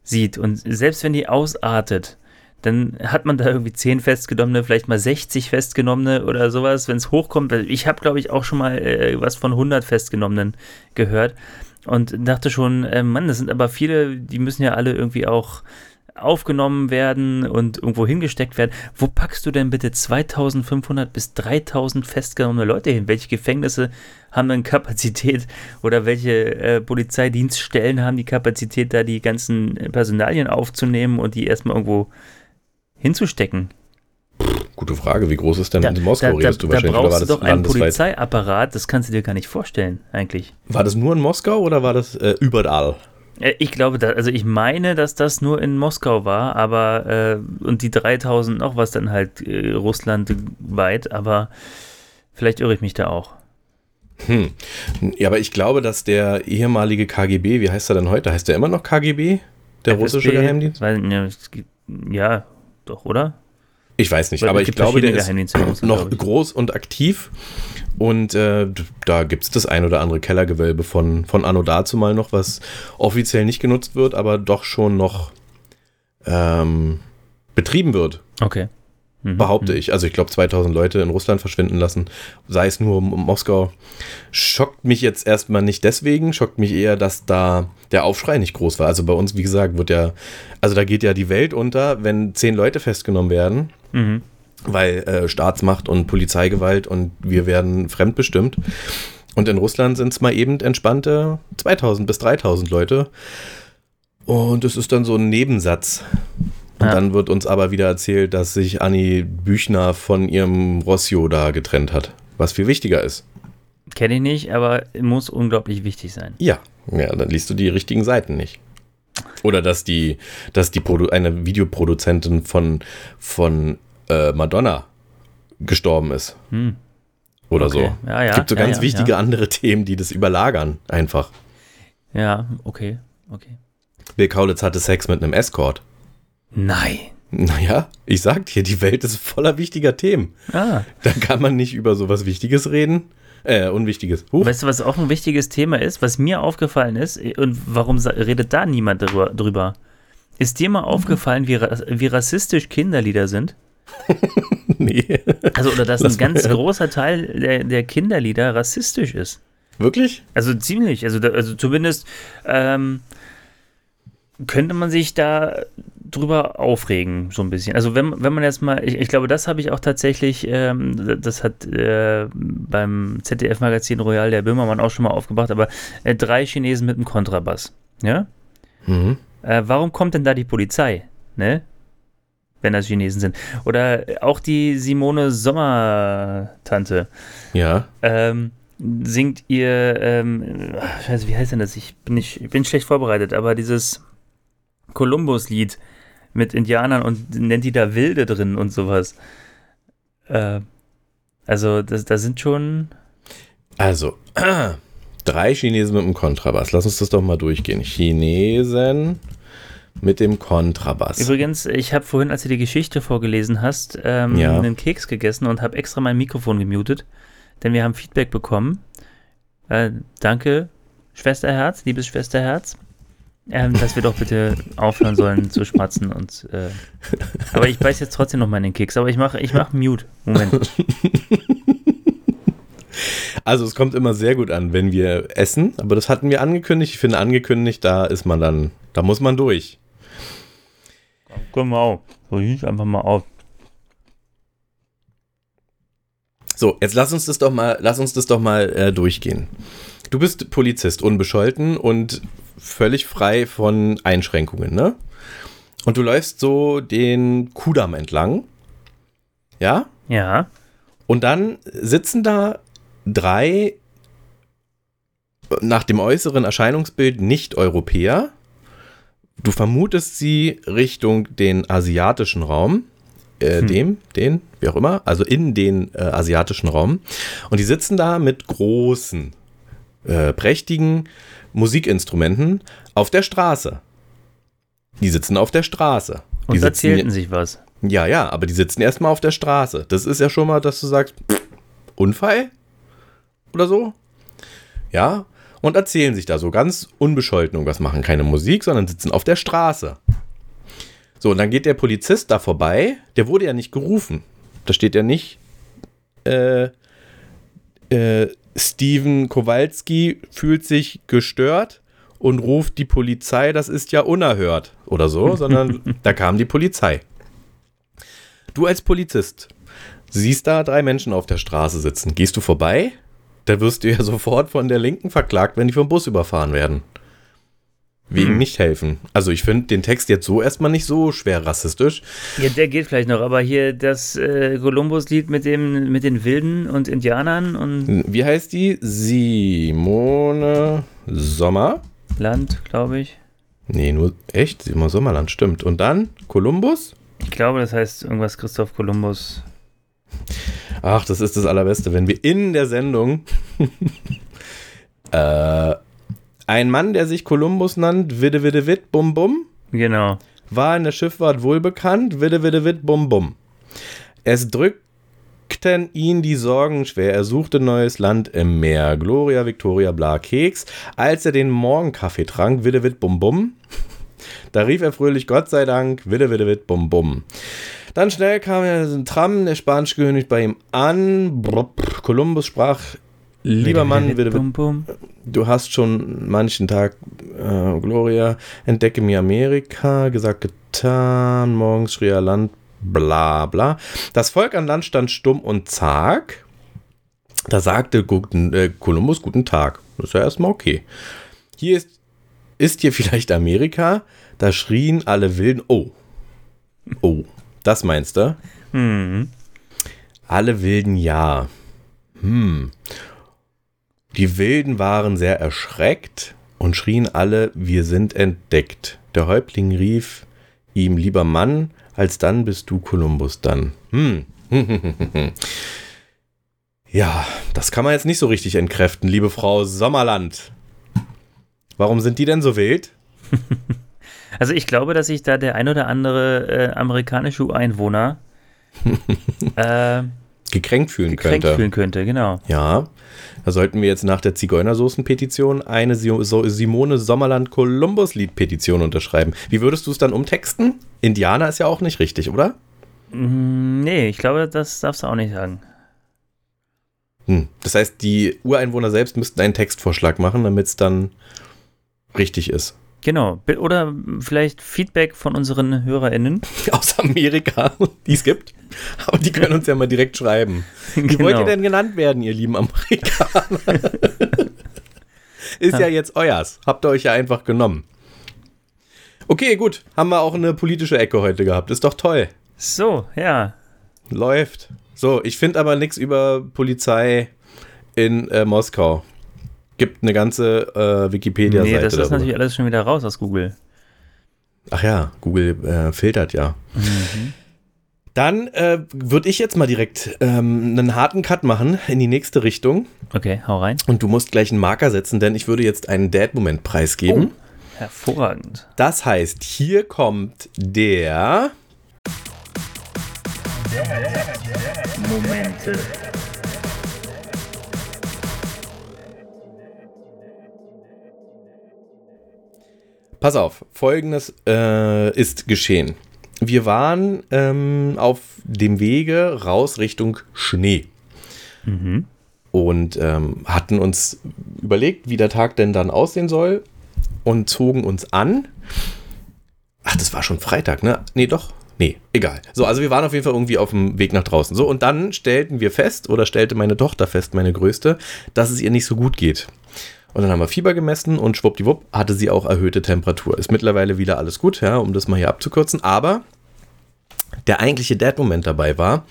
sieht und selbst wenn die ausartet, dann hat man da irgendwie 10 Festgenommene, vielleicht mal 60 Festgenommene oder sowas, wenn es hochkommt. Ich habe, glaube ich, auch schon mal äh, was von 100 Festgenommenen gehört und dachte schon, äh, Mann, das sind aber viele, die müssen ja alle irgendwie auch aufgenommen werden und irgendwo hingesteckt werden. Wo packst du denn bitte 2500 bis 3000 festgenommene Leute hin? Welche Gefängnisse haben dann Kapazität oder welche äh, Polizeidienststellen haben die Kapazität, da die ganzen Personalien aufzunehmen und die erstmal irgendwo hinzustecken?
Gute Frage. Wie groß ist denn da, Moskau?
Da, redest du da wahrscheinlich? Da brauchst das doch einen Polizeiapparat. Das kannst du dir gar nicht vorstellen, eigentlich.
War das nur in Moskau oder war das äh, überall?
Äh, ich glaube, da, also ich meine, dass das nur in Moskau war, aber äh, und die 3000 noch was dann halt äh, russlandweit, aber vielleicht irre ich mich da auch.
Hm. Ja, aber ich glaube, dass der ehemalige KGB, wie heißt er denn heute? Heißt der immer noch KGB? Der FSB, russische Geheimdienst?
Weil, ja, ja, doch, oder?
Ich weiß nicht, Weil aber ich glaube, der ist noch groß und aktiv. Und äh, da gibt es das ein oder andere Kellergewölbe von, von Anno dazu mal noch, was offiziell nicht genutzt wird, aber doch schon noch ähm, betrieben wird.
Okay.
Mhm. Behaupte mhm. ich. Also ich glaube 2000 Leute in Russland verschwinden lassen, sei es nur Moskau. Schockt mich jetzt erstmal nicht deswegen, schockt mich eher, dass da der Aufschrei nicht groß war. Also bei uns, wie gesagt, wird ja, also da geht ja die Welt unter, wenn zehn Leute festgenommen werden. Mhm weil äh, Staatsmacht und Polizeigewalt und wir werden fremdbestimmt. Und in Russland sind es mal eben entspannte 2000 bis 3000 Leute. Und es ist dann so ein Nebensatz. Und
Ja.
dann wird uns aber wieder erzählt, dass sich Annie Büchner von ihrem Rossio da getrennt hat. Was viel wichtiger ist.
Kenne ich nicht, aber muss unglaublich wichtig sein.
Ja, ja, dann liest du die richtigen Seiten nicht. Oder dass die, dass die Produ eine Videoproduzentin von, von äh, Madonna gestorben ist.
Hm.
Oder
Okay.
so.
Ja, ja,
Es gibt so
ja,
ganz wichtige andere Themen, die das überlagern, einfach.
Ja, okay, okay.
Bill Kaulitz hatte Sex mit einem Escort.
Nein.
Naja, ich sag dir, die Welt ist voller wichtiger Themen.
Ah,
Da kann man nicht über sowas Wichtiges reden. Äh, Unwichtiges. Huch.
weißt du, was auch ein wichtiges Thema ist, was mir aufgefallen ist und warum redet da niemand drüber? Ist dir mal aufgefallen, wie, wie rassistisch Kinderlieder sind?
nee.
Also, oder dass
Lass
ein ganz großer Teil der, der Kinderlieder rassistisch ist.
Wirklich?
Also ziemlich. Also, also zumindest ähm, könnte man sich da drüber aufregen, so ein bisschen. Also wenn, wenn man jetzt mal, ich, ich glaube, das habe ich auch tatsächlich, ähm, das hat äh, beim ZDF-Magazin Royal der Böhmermann auch schon mal aufgebracht, aber äh, drei Chinesen mit einem Kontrabass. Ja?
Mhm.
Äh, warum kommt denn da die Polizei? Ne? Wenn das Chinesen sind. Oder auch die Simone Sommer-Tante
Ja.
ähm, singt ihr, ähm, scheiße, wie heißt denn das? Ich bin, nicht, ich bin schlecht vorbereitet, aber dieses Columbus-Lied mit Indianern und nennt die da Wilde drin und sowas. Äh, also, das, da sind schon.
Also, drei Chinesen mit dem Kontrabass. Lass uns das doch mal durchgehen. Chinesen mit dem Kontrabass.
Übrigens, ich habe vorhin, als du die Geschichte vorgelesen hast, ähm,
Ja.
einen Keks gegessen und habe extra mein Mikrofon gemutet, denn wir haben Feedback bekommen. Äh, danke, Schwesterherz, liebes Schwesterherz, ähm, dass wir doch bitte aufhören sollen zu schmatzen und. Äh, aber ich beiß jetzt trotzdem noch mal in den Keks. Aber ich mache ich mach Mute. Moment.
Also es kommt immer sehr gut an, wenn wir essen, aber das hatten wir angekündigt. Ich finde angekündigt, da ist man dann, da muss man durch.
Genau. So, ich einfach mal auf.
So, jetzt lass uns das doch mal, lass uns das doch mal äh, durchgehen. Du bist Polizist, unbescholten und völlig frei von Einschränkungen, ne? Und du läufst so den Kudamm entlang. Ja?
Ja.
Und dann sitzen da drei nach dem äußeren Erscheinungsbild Nicht-Europäer. Du vermutest sie Richtung den asiatischen Raum. Äh,
Hm.
Dem, den, wie auch immer, also in den äh, asiatischen Raum. Und die sitzen da mit großen, äh, prächtigen Musikinstrumenten auf der Straße. Die sitzen auf der Straße. Die
Und
sitzen
erzählten sich was.
ja, ja, aber die sitzen erstmal auf der Straße. Das ist ja schon mal, dass du sagst, pff, Unfall oder so. Ja, und erzählen sich da so ganz unbescholten irgendwas, machen keine Musik, sondern sitzen auf der Straße. So, und dann geht der Polizist da vorbei, der wurde ja nicht gerufen. Da steht ja nicht, äh, äh, Steven Kowalski fühlt sich gestört und ruft die Polizei, das ist ja unerhört oder so, sondern da kam die Polizei. Du als Polizist siehst da drei Menschen auf der Straße sitzen. Gehst du vorbei? Da wirst du ja sofort von der Linken verklagt, wenn die vom Bus überfahren werden. Wegen
Hm.
nicht helfen. Also ich finde den Text jetzt so erstmal nicht so schwer rassistisch.
Ja, der geht vielleicht noch, aber hier das äh, Columbus-Lied mit, dem- mit den Wilden und Indianern und
Wie heißt die? Simone Sommer?
Land, glaube ich.
Nee, nur echt? Simone Sommerland, stimmt. Und dann Kolumbus?
Ich glaube, das heißt irgendwas Christoph Kolumbus.
Ach, das ist das Allerbeste, wenn wir in der Sendung äh, ein Mann, der sich Kolumbus nannt, Widde Widde Witt Bum Bum,
Genau.
war in der Schifffahrt wohlbekannt, Widde Widde Witt Bum Bum. Es drückten ihn die Sorgen schwer, er suchte neues Land im Meer, Gloria, Victoria, bla, Keks. Als er den Morgenkaffee trank, Widde Witt Bum Bum, da rief er fröhlich, Gott sei Dank, Widde Widde Witt Bum Bum. Dann schnell kam er ein Tram, der spanische König bei ihm an. Kolumbus sprach, lieber Mann. Du hast schon manchen Tag, äh, Gloria, entdecke mir Amerika, gesagt, getan, morgens schrie er Land, bla bla. Das Volk an Land stand stumm und zag. Da sagte guten, äh, Kolumbus, guten Tag. Das ist ja erstmal okay. Hier ist, ist hier vielleicht Amerika? Da schrien alle Wilden, oh. Oh, das meinst du?
Hm.
Alle Wilden ja. Hm. Die Wilden waren sehr erschreckt und schrien alle, wir sind entdeckt. Der Häuptling rief ihm, lieber Mann, alsdann bist du Kolumbus dann. Hm. ja, das kann man jetzt nicht so richtig entkräften, liebe Frau Sommerland. Warum sind die denn so wild?
Also ich glaube, dass sich da der ein oder andere äh, amerikanische Ureinwohner äh,
Gekränkt fühlen
gekränkt
könnte.
fühlen könnte, genau.
Ja, da sollten wir jetzt nach der Zigeunersoßen-Petition eine Simone Sommerland-Kolumbus-Lied-Petition unterschreiben. Wie würdest du es dann umtexten? Indianer ist ja auch nicht richtig, oder?
Mm, Nee, ich glaube, das darfst du auch nicht sagen.
Hm. Das heißt, die Ureinwohner selbst müssten einen Textvorschlag machen, damit es dann richtig ist.
Genau. Oder vielleicht Feedback von unseren HörerInnen.
Aus Amerika, die es gibt. Aber die können uns ja mal direkt schreiben. Wie
Genau.
wollt ihr denn genannt werden, ihr lieben Amerikaner? Ist ja jetzt euers. Habt ihr euch ja einfach genommen. Okay, gut. Haben wir auch eine politische Ecke heute gehabt. Ist doch toll.
So, ja.
Läuft. So, ich finde aber nichts über Polizei in äh, Moskau. Gibt eine ganze äh, Wikipedia-Seite
nee, das ist
darüber.
natürlich alles schon wieder raus aus Google.
Ach ja, Google äh, filtert ja.
Mhm.
Dann äh, würde ich jetzt mal direkt ähm, einen harten Cut machen in die nächste Richtung.
Okay, hau rein.
Und du musst gleich einen Marker setzen, denn ich würde jetzt einen Dad-Moment preisgeben.
Hervorragend.
Das heißt, hier kommt der.
Momente.
Pass auf, folgendes äh, ist geschehen. Wir waren ähm, auf dem Wege raus Richtung Schnee. Und ähm, hatten uns überlegt, wie der Tag denn dann aussehen soll und zogen uns an. Ach, das war schon Freitag, ne? Nee, doch. Nee, egal. So, also wir waren auf jeden Fall irgendwie auf dem Weg nach draußen. So, und dann stellten wir fest, oder stellte meine Tochter fest, meine Größte, dass es ihr nicht so gut geht. Und dann haben wir Fieber gemessen und schwuppdiwupp hatte sie auch erhöhte Temperatur. Ist mittlerweile wieder alles gut, ja, um das mal hier abzukürzen. Aber der eigentliche Dad-Moment dabei war,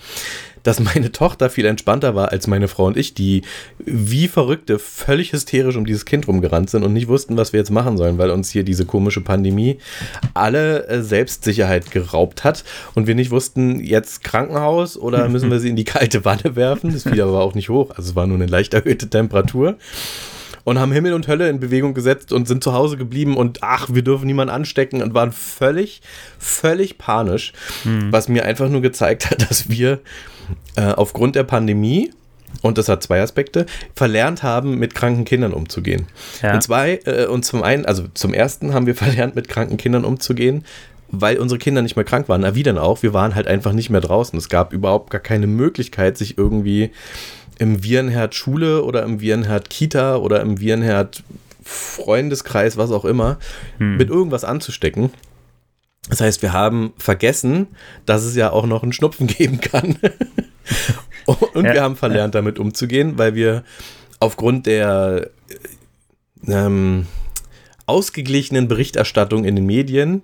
dass meine Tochter viel entspannter war als meine Frau und ich, die wie Verrückte völlig hysterisch um dieses Kind rumgerannt sind und nicht wussten, was wir jetzt machen sollen, weil uns hier diese komische Pandemie alle äh, Selbstsicherheit geraubt hat und wir nicht wussten, jetzt Krankenhaus oder müssen wir sie in die kalte Wanne werfen. Das Fieber war auch nicht hoch, also es war nur eine leicht erhöhte Temperatur und haben Himmel und Hölle in Bewegung gesetzt und sind zu Hause geblieben und ach, wir dürfen niemanden anstecken und waren völlig, völlig panisch, was mir einfach nur gezeigt hat, dass wir äh, aufgrund der Pandemie und das hat zwei Aspekte, verlernt haben, mit kranken Kindern umzugehen.
Ja.
Und zwei, äh, und zum einen, also zum ersten haben wir verlernt, mit kranken Kindern umzugehen, weil unsere Kinder nicht mehr krank waren. Na, wie denn auch? Wir waren halt einfach nicht mehr draußen. Es gab überhaupt gar keine Möglichkeit, sich irgendwie im Virenherd Schule oder im Virenherd Kita oder im Virenherd Freundeskreis, was auch immer, mit irgendwas anzustecken. Das heißt, wir haben vergessen, dass es ja auch noch einen Schnupfen geben kann. Und wir haben verlernt, damit umzugehen, weil wir aufgrund der äh, ähm, ausgeglichenen Berichterstattung in den Medien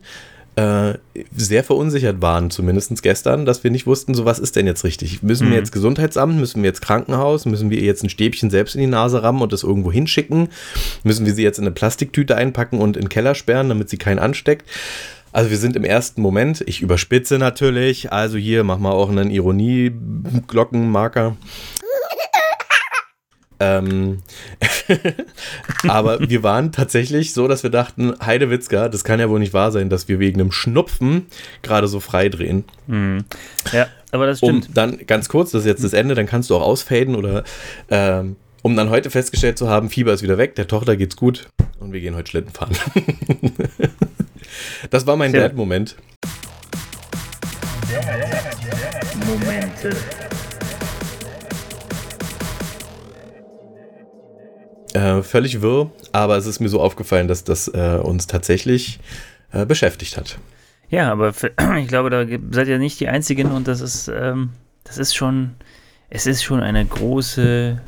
äh, sehr verunsichert waren, zumindest gestern, dass wir nicht wussten, so was ist denn jetzt richtig? Müssen wir
Mhm.
jetzt Gesundheitsamt, müssen wir jetzt Krankenhaus, müssen wir ihr jetzt ein Stäbchen selbst in die Nase rammen und das irgendwo hinschicken? Müssen wir sie jetzt in eine Plastiktüte einpacken und in den Keller sperren, damit sie keinen ansteckt? Also wir sind im ersten Moment, ich überspitze natürlich, also hier mach mal auch einen Ironie-Glockenmarker. Ähm, aber wir waren tatsächlich so, dass wir dachten, Heidewitzka, das kann ja wohl nicht wahr sein, dass wir wegen einem Schnupfen gerade so frei drehen.
Hm. Ja, aber das
Um
stimmt.
dann ganz kurz, das ist jetzt das Ende, dann kannst du auch ausfaden oder ähm, um dann heute festgestellt zu haben, Fieber ist wieder weg, der Tochter geht's gut und wir gehen heute Schlitten fahren. das war mein Dad-Moment.
Momente.
Äh, völlig wirr, aber es ist mir so aufgefallen, dass das äh, uns tatsächlich äh, beschäftigt hat.
Ja, aber für, ich glaube, da seid ihr nicht die Einzigen und das ist, ähm, das ist schon, es ist schon eine große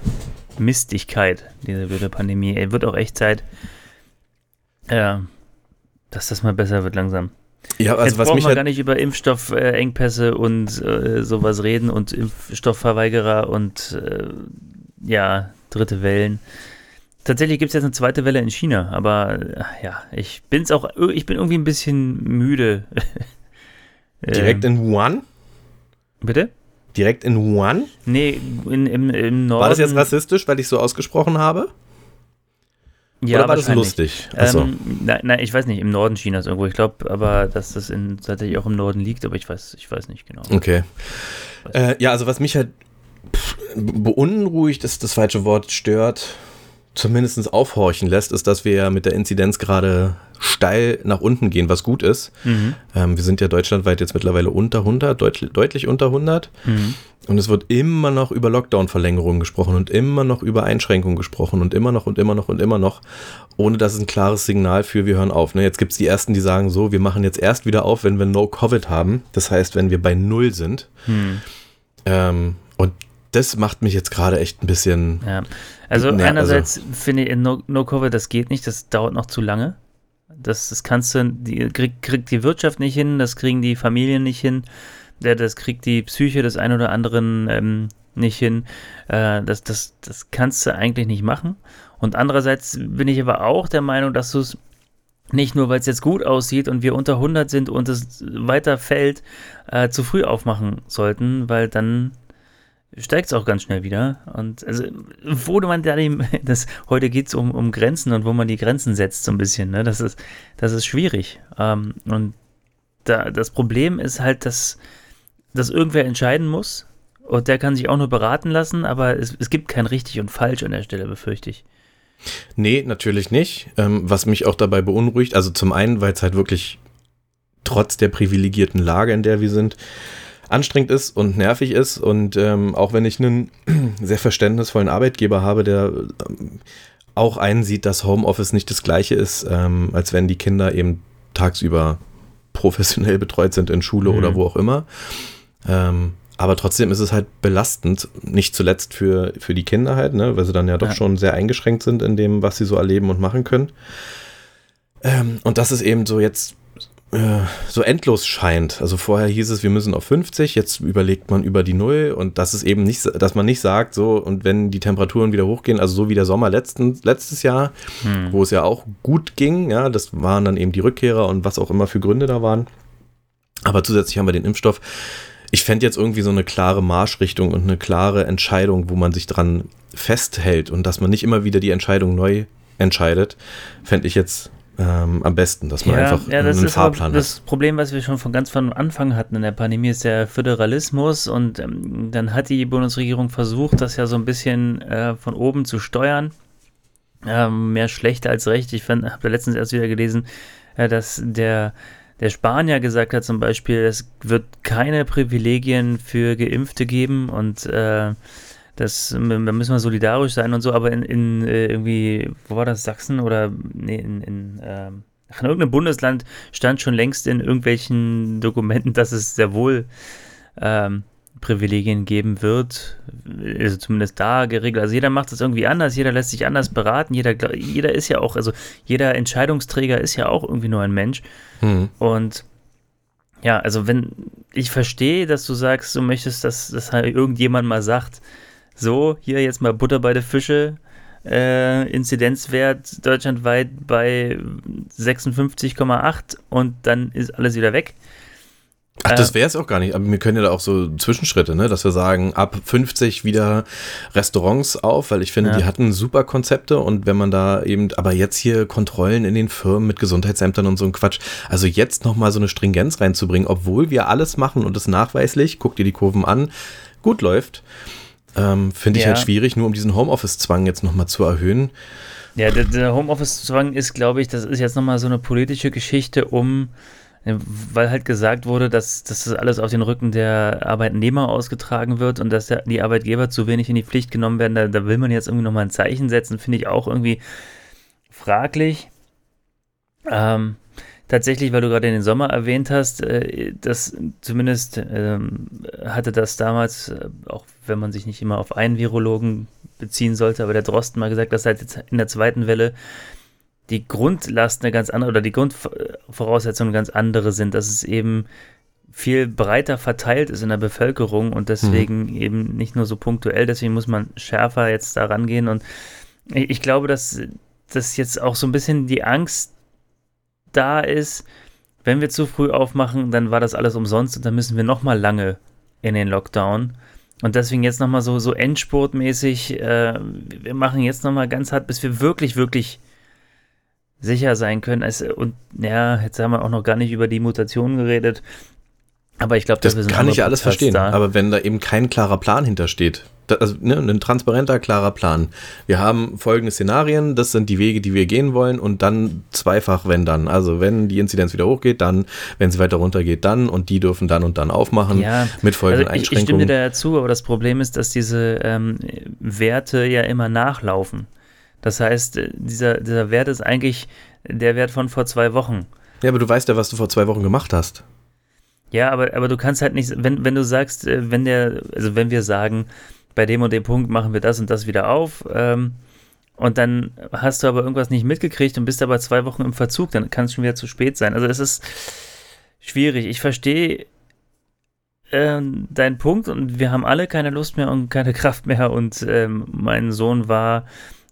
Mistigkeit, diese blöde Pandemie. Es wird auch echt Zeit, äh, dass das mal besser wird langsam.
Ja, also
Jetzt
was
brauchen
mich
wir
halt,
gar nicht über Impfstoffengpässe und äh, sowas reden und Impfstoffverweigerer und äh, ja, dritte Wellen. Tatsächlich gibt es jetzt eine zweite Welle in China, aber äh, ja, ich bin's auch, ich bin irgendwie ein bisschen müde.
direkt
Ähm,
in Wuhan?
Bitte?
Direkt in Wuhan?
Nee, in, im, im Norden.
War das jetzt rassistisch, weil ich so ausgesprochen habe?
Ja,
Oder war das lustig? Achso.
Ähm, nein, nein, ich weiß nicht, im Norden Chinas irgendwo. Ich glaube aber, dass das in, tatsächlich auch im Norden liegt, aber ich weiß, ich weiß nicht genau.
Okay. Äh, ja, also was mich halt beunruhigt, ist das falsche Wort, stört, zumindest aufhorchen lässt, ist, dass wir ja mit der Inzidenz gerade steil nach unten gehen, was gut ist.
Mhm.
Ähm, wir sind ja deutschlandweit jetzt mittlerweile unter 100, deutlich, deutlich unter 100.
Mhm.
Und es wird immer noch über Lockdown-Verlängerungen gesprochen und immer noch über Einschränkungen gesprochen und immer noch und immer noch und immer noch, ohne dass es ein klares Signal für wir hören auf. Ne? Jetzt gibt es die Ersten, die sagen so, wir machen jetzt erst wieder auf, wenn wir No-Covid haben. Das heißt, wenn wir bei Null sind.
Hm.
Ähm, und das macht mich jetzt gerade echt ein bisschen.
Ja. Also
Nee,
einerseits finde ich, in no, no Covid, das geht nicht, das dauert noch zu lange. Das, das kannst du, die, kriegt, die Wirtschaft nicht hin, das kriegen die Familien nicht hin, das kriegt die Psyche des einen oder anderen ähm, nicht hin. Äh, das, das, das kannst du eigentlich nicht machen. Und andererseits bin ich aber auch der Meinung, dass du es nicht nur, weil es jetzt gut aussieht und wir unter 100 sind und es weiter fällt, äh, zu früh aufmachen sollten, weil dann steigt es auch ganz schnell wieder. Und also, wo man da dem, das, heute geht es um, um Grenzen und wo man die Grenzen setzt, so ein bisschen, ne? Das ist, das ist schwierig. Ähm, und da, das Problem ist halt, dass, dass irgendwer entscheiden muss. Und der kann sich auch nur beraten lassen, aber es, es gibt kein richtig und falsch an der Stelle, befürchte ich.
Nee, natürlich nicht. Ähm, was mich auch dabei beunruhigt, also zum einen, weil es halt wirklich trotz der privilegierten Lage, in der wir sind, anstrengend ist und nervig ist. Und ähm, auch wenn ich einen sehr verständnisvollen Arbeitgeber habe, der ähm, auch einsieht, dass Homeoffice nicht das gleiche ist, ähm, als wenn die Kinder eben tagsüber professionell betreut sind in Schule
Mhm.
oder wo auch immer. Ähm, aber trotzdem ist es halt belastend, nicht zuletzt für, für die Kinder halt, ne, weil sie dann ja doch
Ja.
schon sehr eingeschränkt sind in dem, was sie so erleben und machen können. Ähm, und dass es eben so jetzt so endlos scheint. Also vorher hieß es, wir müssen auf 50, jetzt überlegt man über die Null und dass es eben nicht, dass man nicht sagt, so, und wenn die Temperaturen wieder hochgehen, also so wie der Sommer letzten, letztes Jahr,
Hm.
wo es ja auch gut ging, ja, das waren dann eben die Rückkehrer und was auch immer für Gründe da waren. Aber zusätzlich haben wir den Impfstoff. Ich fände jetzt irgendwie so eine klare Marschrichtung und eine klare Entscheidung, wo man sich dran festhält und dass man nicht immer wieder die Entscheidung neu entscheidet, fände ich jetzt ähm, am besten, dass man einfach
ja, das
einen Fahrplan
das
hat.
Problem, was wir schon von ganz von Anfang hatten in der Pandemie, ist der Föderalismus und ähm, dann hat die Bundesregierung versucht, das ja so ein bisschen äh, von oben zu steuern. Ähm, mehr schlecht als recht. Ich habe da letztens erst wieder gelesen, äh, dass der, der Spanier gesagt hat zum Beispiel, es wird keine Privilegien für Geimpfte geben und äh, das, da müssen wir solidarisch sein und so, aber in, in äh, irgendwie, wo war das, Sachsen oder nee, in, in, ähm, in irgendeinem Bundesland stand schon längst in irgendwelchen Dokumenten, dass es sehr wohl ähm, Privilegien geben wird, also zumindest da geregelt. Also jeder macht das irgendwie anders, jeder lässt sich anders beraten, jeder, jeder ist ja auch, also jeder Entscheidungsträger ist ja auch irgendwie nur ein Mensch.
Hm.
Und ja, also wenn ich verstehe, dass du sagst, du möchtest, dass das halt irgendjemand mal sagt, so, hier jetzt mal Butter bei der Fische, äh, Inzidenzwert deutschlandweit bei 56,8 und dann ist alles wieder weg.
Ach,
Äh,
das wäre es auch gar nicht. Aber wir können ja da auch so Zwischenschritte, ne? dass wir sagen, ab 50 wieder Restaurants auf, weil ich finde,
Ja.
die hatten super Konzepte und wenn man da eben, aber jetzt hier Kontrollen in den Firmen mit Gesundheitsämtern und so ein Quatsch, also jetzt nochmal so eine Stringenz reinzubringen, obwohl wir alles machen und es nachweislich, guck dir die Kurven an, gut läuft, ähm, finde ich
Ja.
halt schwierig, nur um diesen Homeoffice-Zwang jetzt nochmal zu erhöhen.
Ja, der, der Homeoffice-Zwang ist, glaube ich, das ist jetzt nochmal so eine politische Geschichte, um, äh, weil halt gesagt wurde, dass, dass das alles auf den Rücken der Arbeitnehmer ausgetragen wird und dass der, die Arbeitgeber zu wenig in die Pflicht genommen werden. Da, da will man jetzt irgendwie nochmal ein Zeichen setzen, finde ich auch irgendwie fraglich. Ähm, tatsächlich, weil du gerade den Sommer erwähnt hast, äh, das zumindest ähm, hatte das damals, äh, auch wenn man sich nicht immer auf einen Virologen beziehen sollte, aber der Drosten mal gesagt, dass halt jetzt in der zweiten Welle die Grundlast eine ganz andere oder die Grundvoraussetzungen ganz andere sind, dass es eben viel breiter verteilt ist in der Bevölkerung und deswegen mhm. eben nicht nur so punktuell, deswegen muss man schärfer jetzt da rangehen und ich, ich glaube, dass, dass jetzt auch so ein bisschen die Angst da ist, wenn wir zu früh aufmachen, dann war das alles umsonst und dann müssen wir nochmal lange in den Lockdown. Und deswegen jetzt nochmal so, so Endspurtmäßig, äh, wir machen jetzt nochmal ganz hart, bis wir wirklich, wirklich sicher sein können. Es, und ja, jetzt haben wir auch noch gar nicht über die Mutationen geredet. Aber ich glaube,
das kann ich ja alles verstehen. Da. Aber wenn da eben kein klarer Plan hintersteht, also ne, ein transparenter, klarer Plan. Wir haben folgende Szenarien, das sind die Wege, die wir gehen wollen und dann zweifach, wenn dann. Also wenn die Inzidenz wieder hochgeht, dann, wenn sie weiter runter geht, dann und die dürfen dann und dann aufmachen
ja,
mit folgenden
also ich,
Einschränkungen.
Ich stimme dir dazu, aber das Problem ist, dass diese ähm, Werte ja immer nachlaufen. Das heißt, äh, dieser, dieser Wert ist eigentlich der Wert von vor zwei Wochen.
Ja, aber du weißt ja, was du vor zwei Wochen gemacht hast.
Ja, aber, aber du kannst halt nicht, wenn, wenn du sagst, äh, wenn der, also wenn wir sagen, bei dem und dem Punkt machen wir das und das wieder auf, ähm, und dann hast du aber irgendwas nicht mitgekriegt und bist aber zwei Wochen im Verzug, dann kann es schon wieder zu spät sein. Also es ist schwierig. Ich verstehe äh, deinen Punkt und wir haben alle keine Lust mehr und keine Kraft mehr. Und ähm, mein Sohn war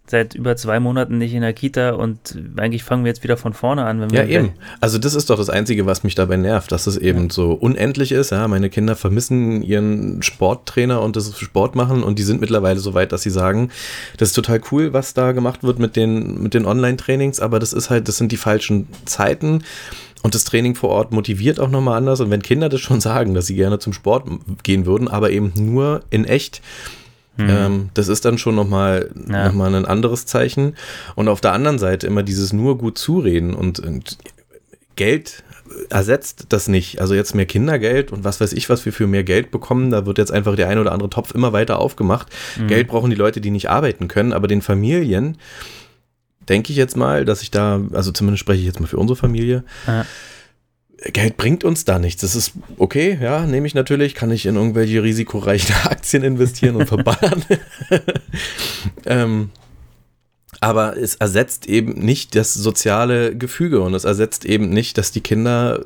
seit über zwei Monaten nicht in der Kita und eigentlich fangen wir jetzt wieder von vorne an.
ja, eben. Also das ist doch das Einzige, was mich dabei nervt, dass es eben ja. so unendlich ist. Ja, meine Kinder vermissen ihren Sporttrainer und das Sport machen und die sind mittlerweile so weit, dass sie sagen, das ist total cool, was da gemacht wird mit den, mit den Online-Trainings, aber das ist halt, das sind die falschen Zeiten. Und das Training vor Ort motiviert auch nochmal anders. Und wenn Kinder das schon sagen, dass sie gerne zum Sport gehen würden, aber eben nur in echt, Mhm. Ähm, das ist dann schon nochmal ja. noch ein anderes Zeichen. Und auf der anderen Seite immer dieses nur gut zureden und, und Geld ersetzt das nicht. Also jetzt mehr Kindergeld und was weiß ich, was wir für mehr Geld bekommen, da wird jetzt einfach der ein oder andere Topf immer weiter aufgemacht. Mhm. Geld brauchen die Leute, die nicht arbeiten können, aber den Familien denke ich jetzt mal, dass ich da, also zumindest spreche ich jetzt mal für unsere Familie, ja Geld bringt uns da nichts. Das ist okay, ja, nehme ich natürlich, kann ich in irgendwelche risikoreichen Aktien investieren und verballern. ähm, aber es ersetzt eben nicht das soziale Gefüge und es ersetzt eben nicht, dass die Kinder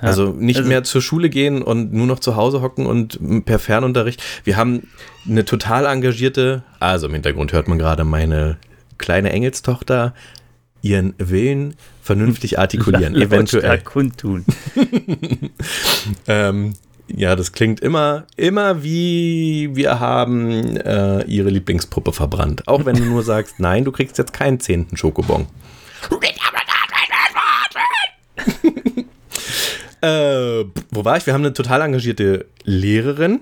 also nicht also, mehr zur Schule gehen und nur noch zu Hause hocken und per Fernunterricht. Wir haben eine total engagierte, also im Hintergrund hört man gerade meine kleine Engelstochter, ihren Willen vernünftig artikulieren, eventuell.
kundtun.
ähm, ja, das klingt immer, immer wie wir haben äh, ihre Lieblingspuppe verbrannt. Auch wenn du nur sagst, nein, du kriegst jetzt keinen zehnten Schokobon. äh, wo war ich? Wir haben eine total engagierte Lehrerin,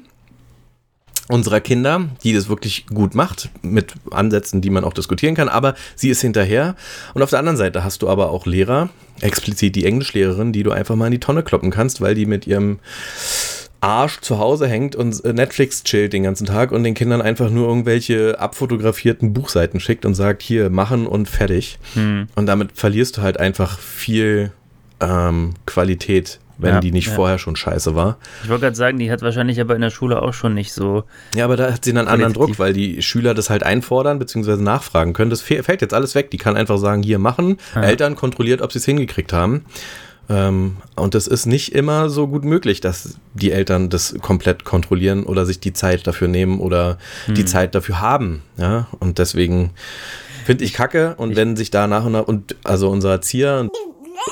unserer Kinder, die das wirklich gut macht, mit Ansätzen, die man auch diskutieren kann, aber sie ist hinterher. Und auf der anderen Seite hast du aber auch Lehrer, explizit die Englischlehrerin, die du einfach mal in die Tonne kloppen kannst, weil die mit ihrem Arsch zu Hause hängt und Netflix chillt den ganzen Tag und den Kindern einfach nur irgendwelche abfotografierten Buchseiten schickt und sagt, hier, machen und fertig. Hm. Und damit verlierst du halt einfach viel ähm, Qualität wenn ja, die nicht ja. vorher schon scheiße war.
Ich wollte gerade sagen, die hat wahrscheinlich aber in der Schule auch schon nicht so.
Ja, aber da hat sie einen anderen Druck, weil die Schüler das halt einfordern bzw. nachfragen können. Das fällt jetzt alles weg. Die kann einfach sagen, hier machen. Ja. Eltern kontrolliert, ob sie es hingekriegt haben. Ähm, und das ist nicht immer so gut möglich, dass die Eltern das komplett kontrollieren oder sich die Zeit dafür nehmen oder hm. die Zeit dafür haben. Ja, und deswegen finde ich kacke. Und ich wenn sich da nach und nach, und also unser Erzieher,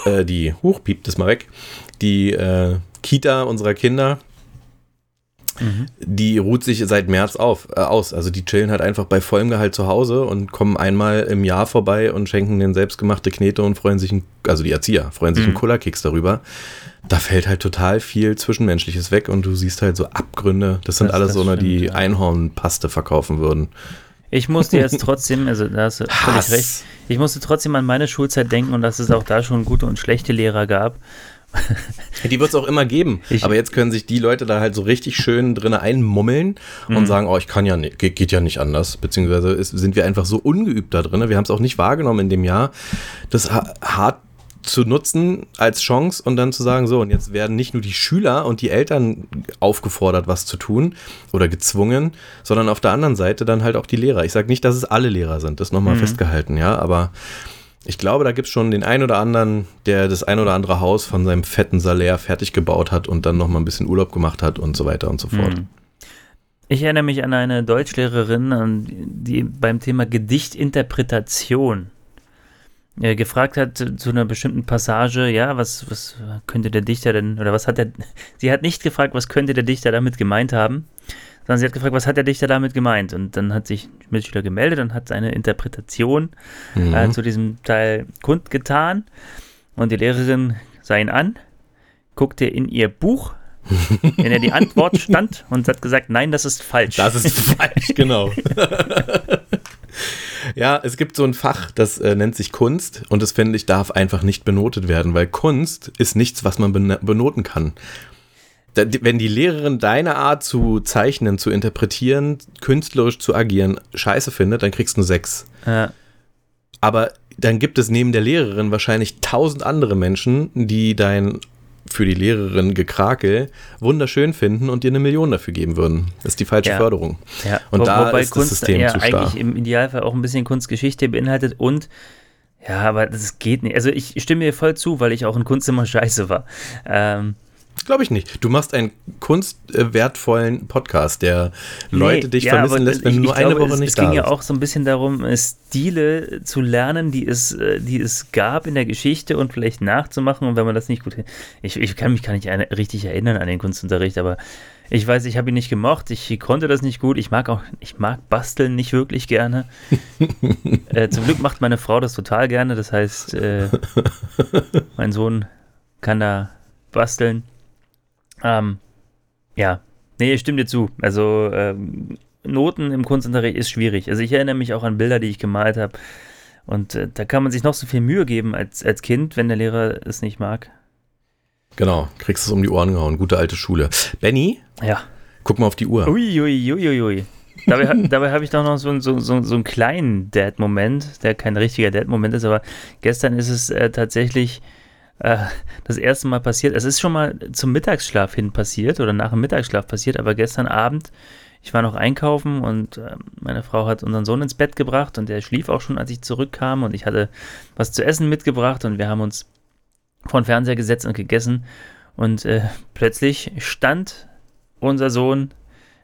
äh, die, hoch, piept das mal weg, die äh, Kita unserer Kinder, mhm. die ruht sich seit März auf, äh, aus. Also die chillen halt einfach bei vollem Gehalt zu Hause und kommen einmal im Jahr vorbei und schenken den selbstgemachte Knete und freuen sich, ein, also die Erzieher, freuen sich mhm. einen Kullerkeks darüber. Da fällt halt total viel Zwischenmenschliches weg und du siehst halt so Abgründe. Das sind das, alles das so, stimmt, die ja. Einhornpaste verkaufen würden.
Ich musste jetzt trotzdem, also da hast du völlig recht, ich musste trotzdem an meine Schulzeit denken und dass es auch da schon gute und schlechte Lehrer gab.
Die wird es auch immer geben. Ich, aber jetzt können sich die Leute da halt so richtig schön drin einmummeln und mhm. sagen, oh, ich kann ja nicht, geht, geht ja nicht anders. Beziehungsweise ist, sind wir einfach so ungeübt da drin. Wir haben es auch nicht wahrgenommen in dem Jahr. Das hart zu nutzen als Chance und dann zu sagen, so, und jetzt werden nicht nur die Schüler und die Eltern aufgefordert, was zu tun oder gezwungen, sondern auf der anderen Seite dann halt auch die Lehrer. Ich sage nicht, dass es alle Lehrer sind, das nochmal mhm. festgehalten, ja, aber ich glaube, da gibt es schon den einen oder anderen, der das ein oder andere Haus von seinem fetten Salär fertig gebaut hat und dann nochmal ein bisschen Urlaub gemacht hat und so weiter und so fort. Mhm.
Ich erinnere mich an eine Deutschlehrerin, die beim Thema Gedichtinterpretation äh, gefragt hat zu einer bestimmten Passage, ja, was, was könnte der Dichter denn, oder was hat der, sie hat nicht gefragt, was könnte der Dichter damit gemeint haben, sondern sie hat gefragt, was hat der Dichter damit gemeint? Und dann hat sich Mitschüler gemeldet und hat seine Interpretation mhm. äh, zu diesem Teil kundgetan. Und die Lehrerin sah ihn an, guckte in ihr Buch, in der die Antwort stand und hat gesagt, nein, das ist falsch.
Das ist falsch, genau. Ja, es gibt so ein Fach, das äh, nennt sich Kunst und das finde ich darf einfach nicht benotet werden, weil Kunst ist nichts, was man benoten kann. Wenn die Lehrerin deine Art zu zeichnen, zu interpretieren, künstlerisch zu agieren, scheiße findet, dann kriegst du eine 6. Ja. Aber dann gibt es neben der Lehrerin wahrscheinlich tausend andere Menschen, die dein für die Lehrerin Gekrakel wunderschön finden und dir eine Million dafür geben würden. Das ist die falsche ja. Förderung.
Ja. Und Wo, da wobei ist Kunst das System zu stark. eigentlich im Idealfall auch ein bisschen Kunstgeschichte beinhaltet und ja, aber das geht nicht. Also ich stimme dir voll zu, weil ich auch in Kunst immer scheiße war. Ähm,
Glaube ich nicht. Du machst einen kunstwertvollen Podcast, der Leute nee, dich ja, vermissen lässt, wenn ich, du nur eine Woche es, nicht
da bist. Es ging ja auch so ein bisschen darum, äh, Stile zu lernen, die es, äh, die es gab in der Geschichte und vielleicht nachzumachen. Und wenn man das nicht gut. Ich, ich kann mich gar nicht richtig erinnern an den Kunstunterricht, aber ich weiß, ich habe ihn nicht gemocht, ich konnte das nicht gut. Ich mag auch, ich mag basteln nicht wirklich gerne. äh, zum Glück macht meine Frau das total gerne. Das heißt, äh, mein Sohn kann da basteln. Ähm, ja, nee, ich stimme dir zu. Also ähm, Noten im Kunstunterricht ist schwierig. Also ich erinnere mich auch an Bilder, die ich gemalt habe. Und äh, da kann man sich noch so viel Mühe geben als, als Kind, wenn der Lehrer es nicht mag.
Genau, kriegst es um die Ohren gehauen. Gute alte Schule. Benny?
Ja.
Guck mal auf die Uhr.
Uiuiuiui. Ui, ui, ui. Dabei, dabei habe ich doch noch so, so, so, so einen kleinen Dad-Moment, der kein richtiger Dad-Moment ist, aber gestern ist es äh, tatsächlich äh, das erste Mal passiert. Es ist schon mal zum Mittagsschlaf hin passiert oder nach dem Mittagsschlaf passiert, aber gestern Abend, ich war noch einkaufen und äh, meine Frau hat unseren Sohn ins Bett gebracht und der schlief auch schon, als ich zurückkam und ich hatte was zu essen mitgebracht und wir haben uns vor den Fernseher gesetzt und gegessen und äh, plötzlich stand unser Sohn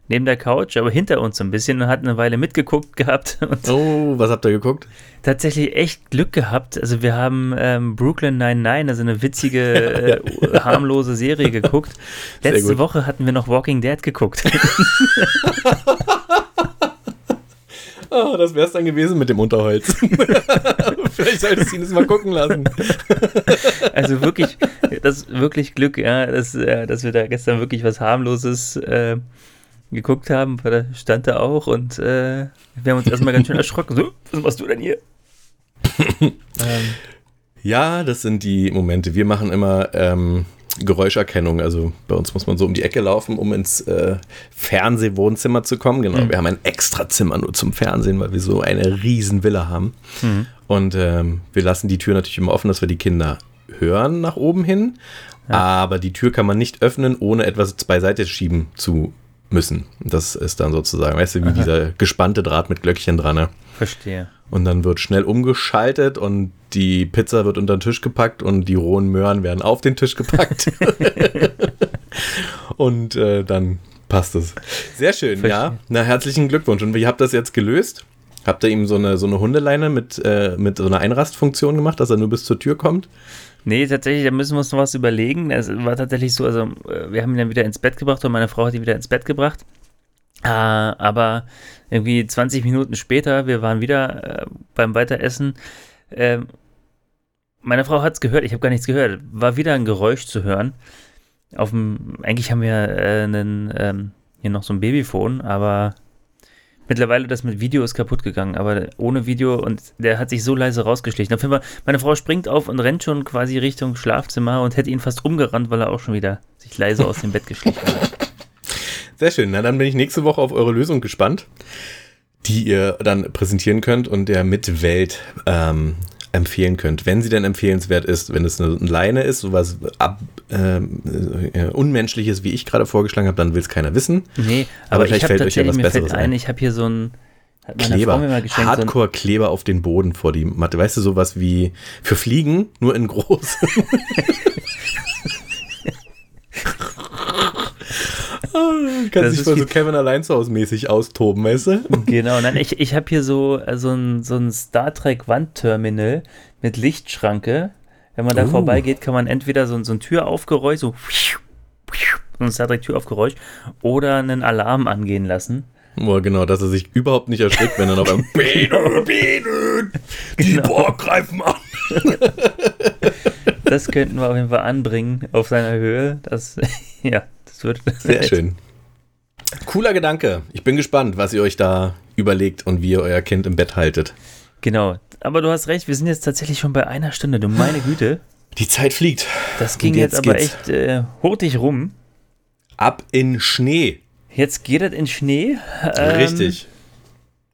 neben der Couch, aber hinter uns so ein bisschen und hat eine Weile mitgeguckt gehabt.
oh, was habt ihr geguckt?
Tatsächlich echt Glück gehabt. Also wir haben ähm, Brooklyn 99, also eine witzige, äh, harmlose Serie geguckt. Letzte Woche hatten wir noch Walking Dead geguckt.
Oh, das wäre es dann gewesen mit dem Unterholz. Vielleicht solltest du ihn das mal gucken lassen.
Also wirklich, das wirklich Glück, ja, dass, äh, dass wir da gestern wirklich was harmloses äh, geguckt haben, weil da stand er auch und äh, wir haben uns erstmal ganz schön erschrocken. So, was machst du denn hier?
ähm. Ja, das sind die Momente. Wir machen immer ähm, Geräuscherkennung. Also bei uns muss man so um die Ecke laufen, um ins äh, Fernsehwohnzimmer zu kommen. Genau, mhm. wir haben ein extra Zimmer nur zum Fernsehen, weil wir so eine riesen Villa haben. Mhm. Und ähm, wir lassen die Tür natürlich immer offen, dass wir die Kinder hören nach oben hin. Ja. Aber die Tür kann man nicht öffnen, ohne etwas beiseite schieben zu müssen. Das ist dann sozusagen, weißt du, wie Aha. dieser gespannte Draht mit Glöckchen dran. Ne?
Verstehe.
Und dann wird schnell umgeschaltet und die Pizza wird unter den Tisch gepackt und die rohen Möhren werden auf den Tisch gepackt. und äh, dann passt es. Sehr schön, Verstehe. ja. Na, herzlichen Glückwunsch. Und wie habt ihr das jetzt gelöst? Habt ihr ihm so eine, so eine Hundeleine mit, äh, mit so einer Einrastfunktion gemacht, dass er nur bis zur Tür kommt?
Nee, tatsächlich, da müssen wir uns noch was überlegen. Es war tatsächlich so, also äh, wir haben ihn dann wieder ins Bett gebracht und meine Frau hat ihn wieder ins Bett gebracht. Äh, aber irgendwie 20 Minuten später, wir waren wieder äh, beim Weiteressen. Äh, meine Frau hat es gehört, ich habe gar nichts gehört. War wieder ein Geräusch zu hören. Auf dem, eigentlich haben wir äh, einen, ähm, hier noch so ein Babyphone, aber Mittlerweile das mit Video ist kaputt gegangen, aber ohne Video und der hat sich so leise rausgeschlichen. Auf jeden Fall, meine Frau springt auf und rennt schon quasi Richtung Schlafzimmer und hätte ihn fast umgerannt, weil er auch schon wieder sich leise aus dem Bett geschlichen hat.
Sehr schön. Na, dann bin ich nächste Woche auf eure Lösung gespannt, die ihr dann präsentieren könnt und der Mitwelt ähm, empfehlen könnt, wenn sie denn empfehlenswert ist, wenn es eine Leine ist, sowas ab, äh, Unmenschliches, wie ich gerade vorgeschlagen habe, dann will es keiner wissen.
Nee,
Aber
aber, ich
vielleicht fällt euch ja was Besseres
ein,
ein.
ich habe hier so ein,
Kleber,
so
Hardcore-Kleber auf den Boden vor die Matte. Weißt du, sowas wie für Fliegen, nur in groß. Dich
ist
mal so Kevin allein zu Hause mäßig austoben, weißt du?
Genau, nein, ich, ich habe hier so, äh, so ein, so ein Star Trek Wandterminal mit Lichtschranke. Wenn man da
Oh.
vorbeigeht, kann man entweder so, ein- so ein Türaufgeräusch, so ein Star Trek Türaufgeräusch, oder einen Alarm angehen lassen.
Boah, genau, dass er sich überhaupt nicht erschrickt, wenn er auf einmal Biene, Biene, die
Genau.
Borg greifen an.
Das könnten wir auf jeden Fall anbringen auf seiner Höhe. Das, ja, das würde.
Sehr schön. Cooler Gedanke. Ich bin gespannt, was ihr euch da überlegt und wie ihr euer Kind im Bett haltet.
Genau. Aber du hast recht, wir sind jetzt tatsächlich schon bei einer Stunde. Du meine Güte.
Die Zeit fliegt.
Das ging jetzt,
jetzt
aber
geht's.
echt äh, hurtig rum.
Ab in Schnee.
Jetzt geht es in Schnee. Ähm,
Richtig.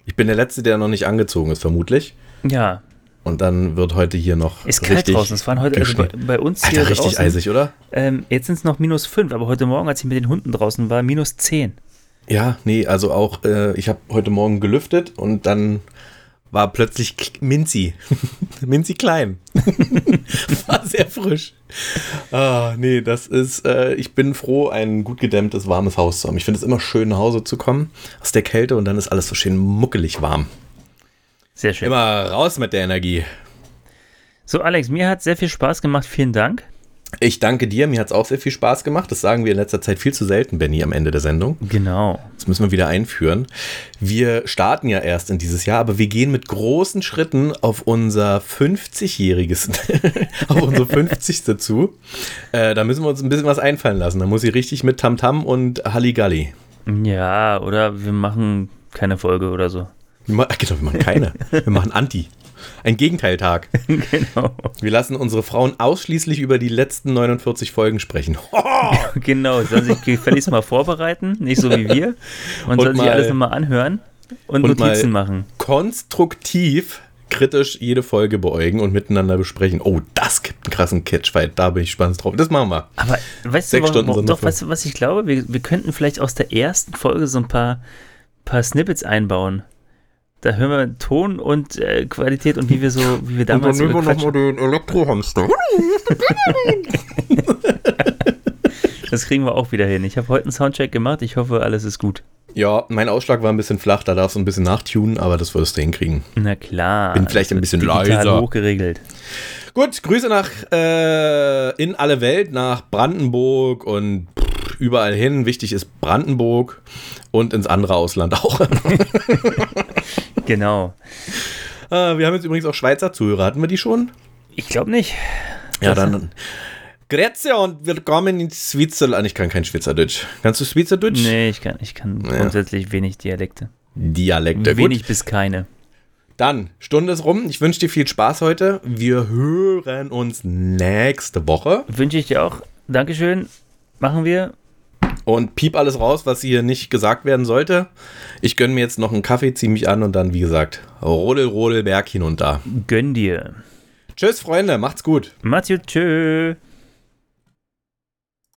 Ich bin der Letzte, der noch nicht angezogen ist, vermutlich.
Ja,
Und dann wird heute hier noch
ist kalt draußen. Es waren heute also bei, bei uns hier
Alter, richtig
draußen,
eisig, oder?
Ähm, jetzt sind es noch minus 5, aber heute Morgen, als ich mit den Hunden draußen war, minus 10.
Ja, nee, also auch, äh, ich habe heute Morgen gelüftet und dann war plötzlich Minzi. Minzi klein. war sehr frisch. Ah, nee, das ist, äh, ich bin froh, ein gut gedämmtes, warmes Haus zu haben. Ich finde es immer schön, nach Hause zu kommen aus der Kälte und dann ist alles so schön muckelig warm.
Sehr schön.
Immer raus mit der Energie.
So, Alex, mir hat sehr viel Spaß gemacht. Vielen Dank.
Ich danke dir, mir hat es auch sehr viel Spaß gemacht. Das sagen wir in letzter Zeit viel zu selten, Benny, am Ende der Sendung.
Genau.
Das müssen wir wieder einführen. Wir starten ja erst in dieses Jahr, aber wir gehen mit großen Schritten auf unser 50-jähriges, auf unsere 50. zu. Äh, da müssen wir uns ein bisschen was einfallen lassen. Da muss ich richtig mit Tamtam und Halligalli.
Ja, oder wir machen keine Folge oder so.
Genau, wir machen keine. Wir machen Anti. Ein Gegenteiltag.
genau.
Wir lassen unsere Frauen ausschließlich über die letzten 49 Folgen sprechen.
Genau, sollen sich gefälligst mal vorbereiten, nicht so wie wir. Und,
Und
sollen sich alles nochmal anhören und,
und
Notizen machen.
konstruktiv kritisch jede Folge beäugen und miteinander besprechen. Oh, das gibt einen krassen Catchfight. Da bin ich gespannt drauf. Das machen wir.
Aber weißt
Sechs
du, warum,
noch
doch, weißt du, was ich glaube? Wir, wir könnten vielleicht aus der ersten Folge so ein paar, paar Snippets einbauen. Da hören wir Ton und äh, Qualität und wie wir so, wie wir damals so gequatscht
den Elektrohamster.
Das kriegen wir auch wieder hin. Ich habe heute einen Soundcheck gemacht. Ich hoffe, alles ist gut.
Ja, mein Ausschlag war ein bisschen flach. Da darfst du ein bisschen nachtunen, aber das würdest du hinkriegen.
Na klar.
Bin vielleicht ein bisschen leiser.
hochgeregelt.
Gut, Grüße nach äh, in alle Welt, nach Brandenburg und überall hin. Wichtig ist Brandenburg und ins andere Ausland auch.
Genau.
äh, wir haben jetzt übrigens auch Schweizer Zuhörer. Hatten wir die schon?
Ich glaube nicht.
Ja, dann. Grüße und willkommen in Switzerland. Ich kann kein Schweizerdeutsch. Kannst du Schweizerdeutsch?
Nee, ich kann, ich kann grundsätzlich wenig Dialekte.
Dialekte.
Wenig
Gut.
bis keine.
Dann, Stunde ist rum. Ich wünsche dir viel Spaß heute. Wir hören uns nächste Woche.
Wünsche ich dir auch. Dankeschön. Machen wir.
Und piep alles raus, was hier nicht gesagt werden sollte. Ich gönne mir jetzt noch einen Kaffee, ziehe mich an und dann, wie gesagt, rodel, rodel, Berg hinunter.
Gönn dir.
Tschüss, Freunde. Macht's gut.
Macht's gut. Tschö.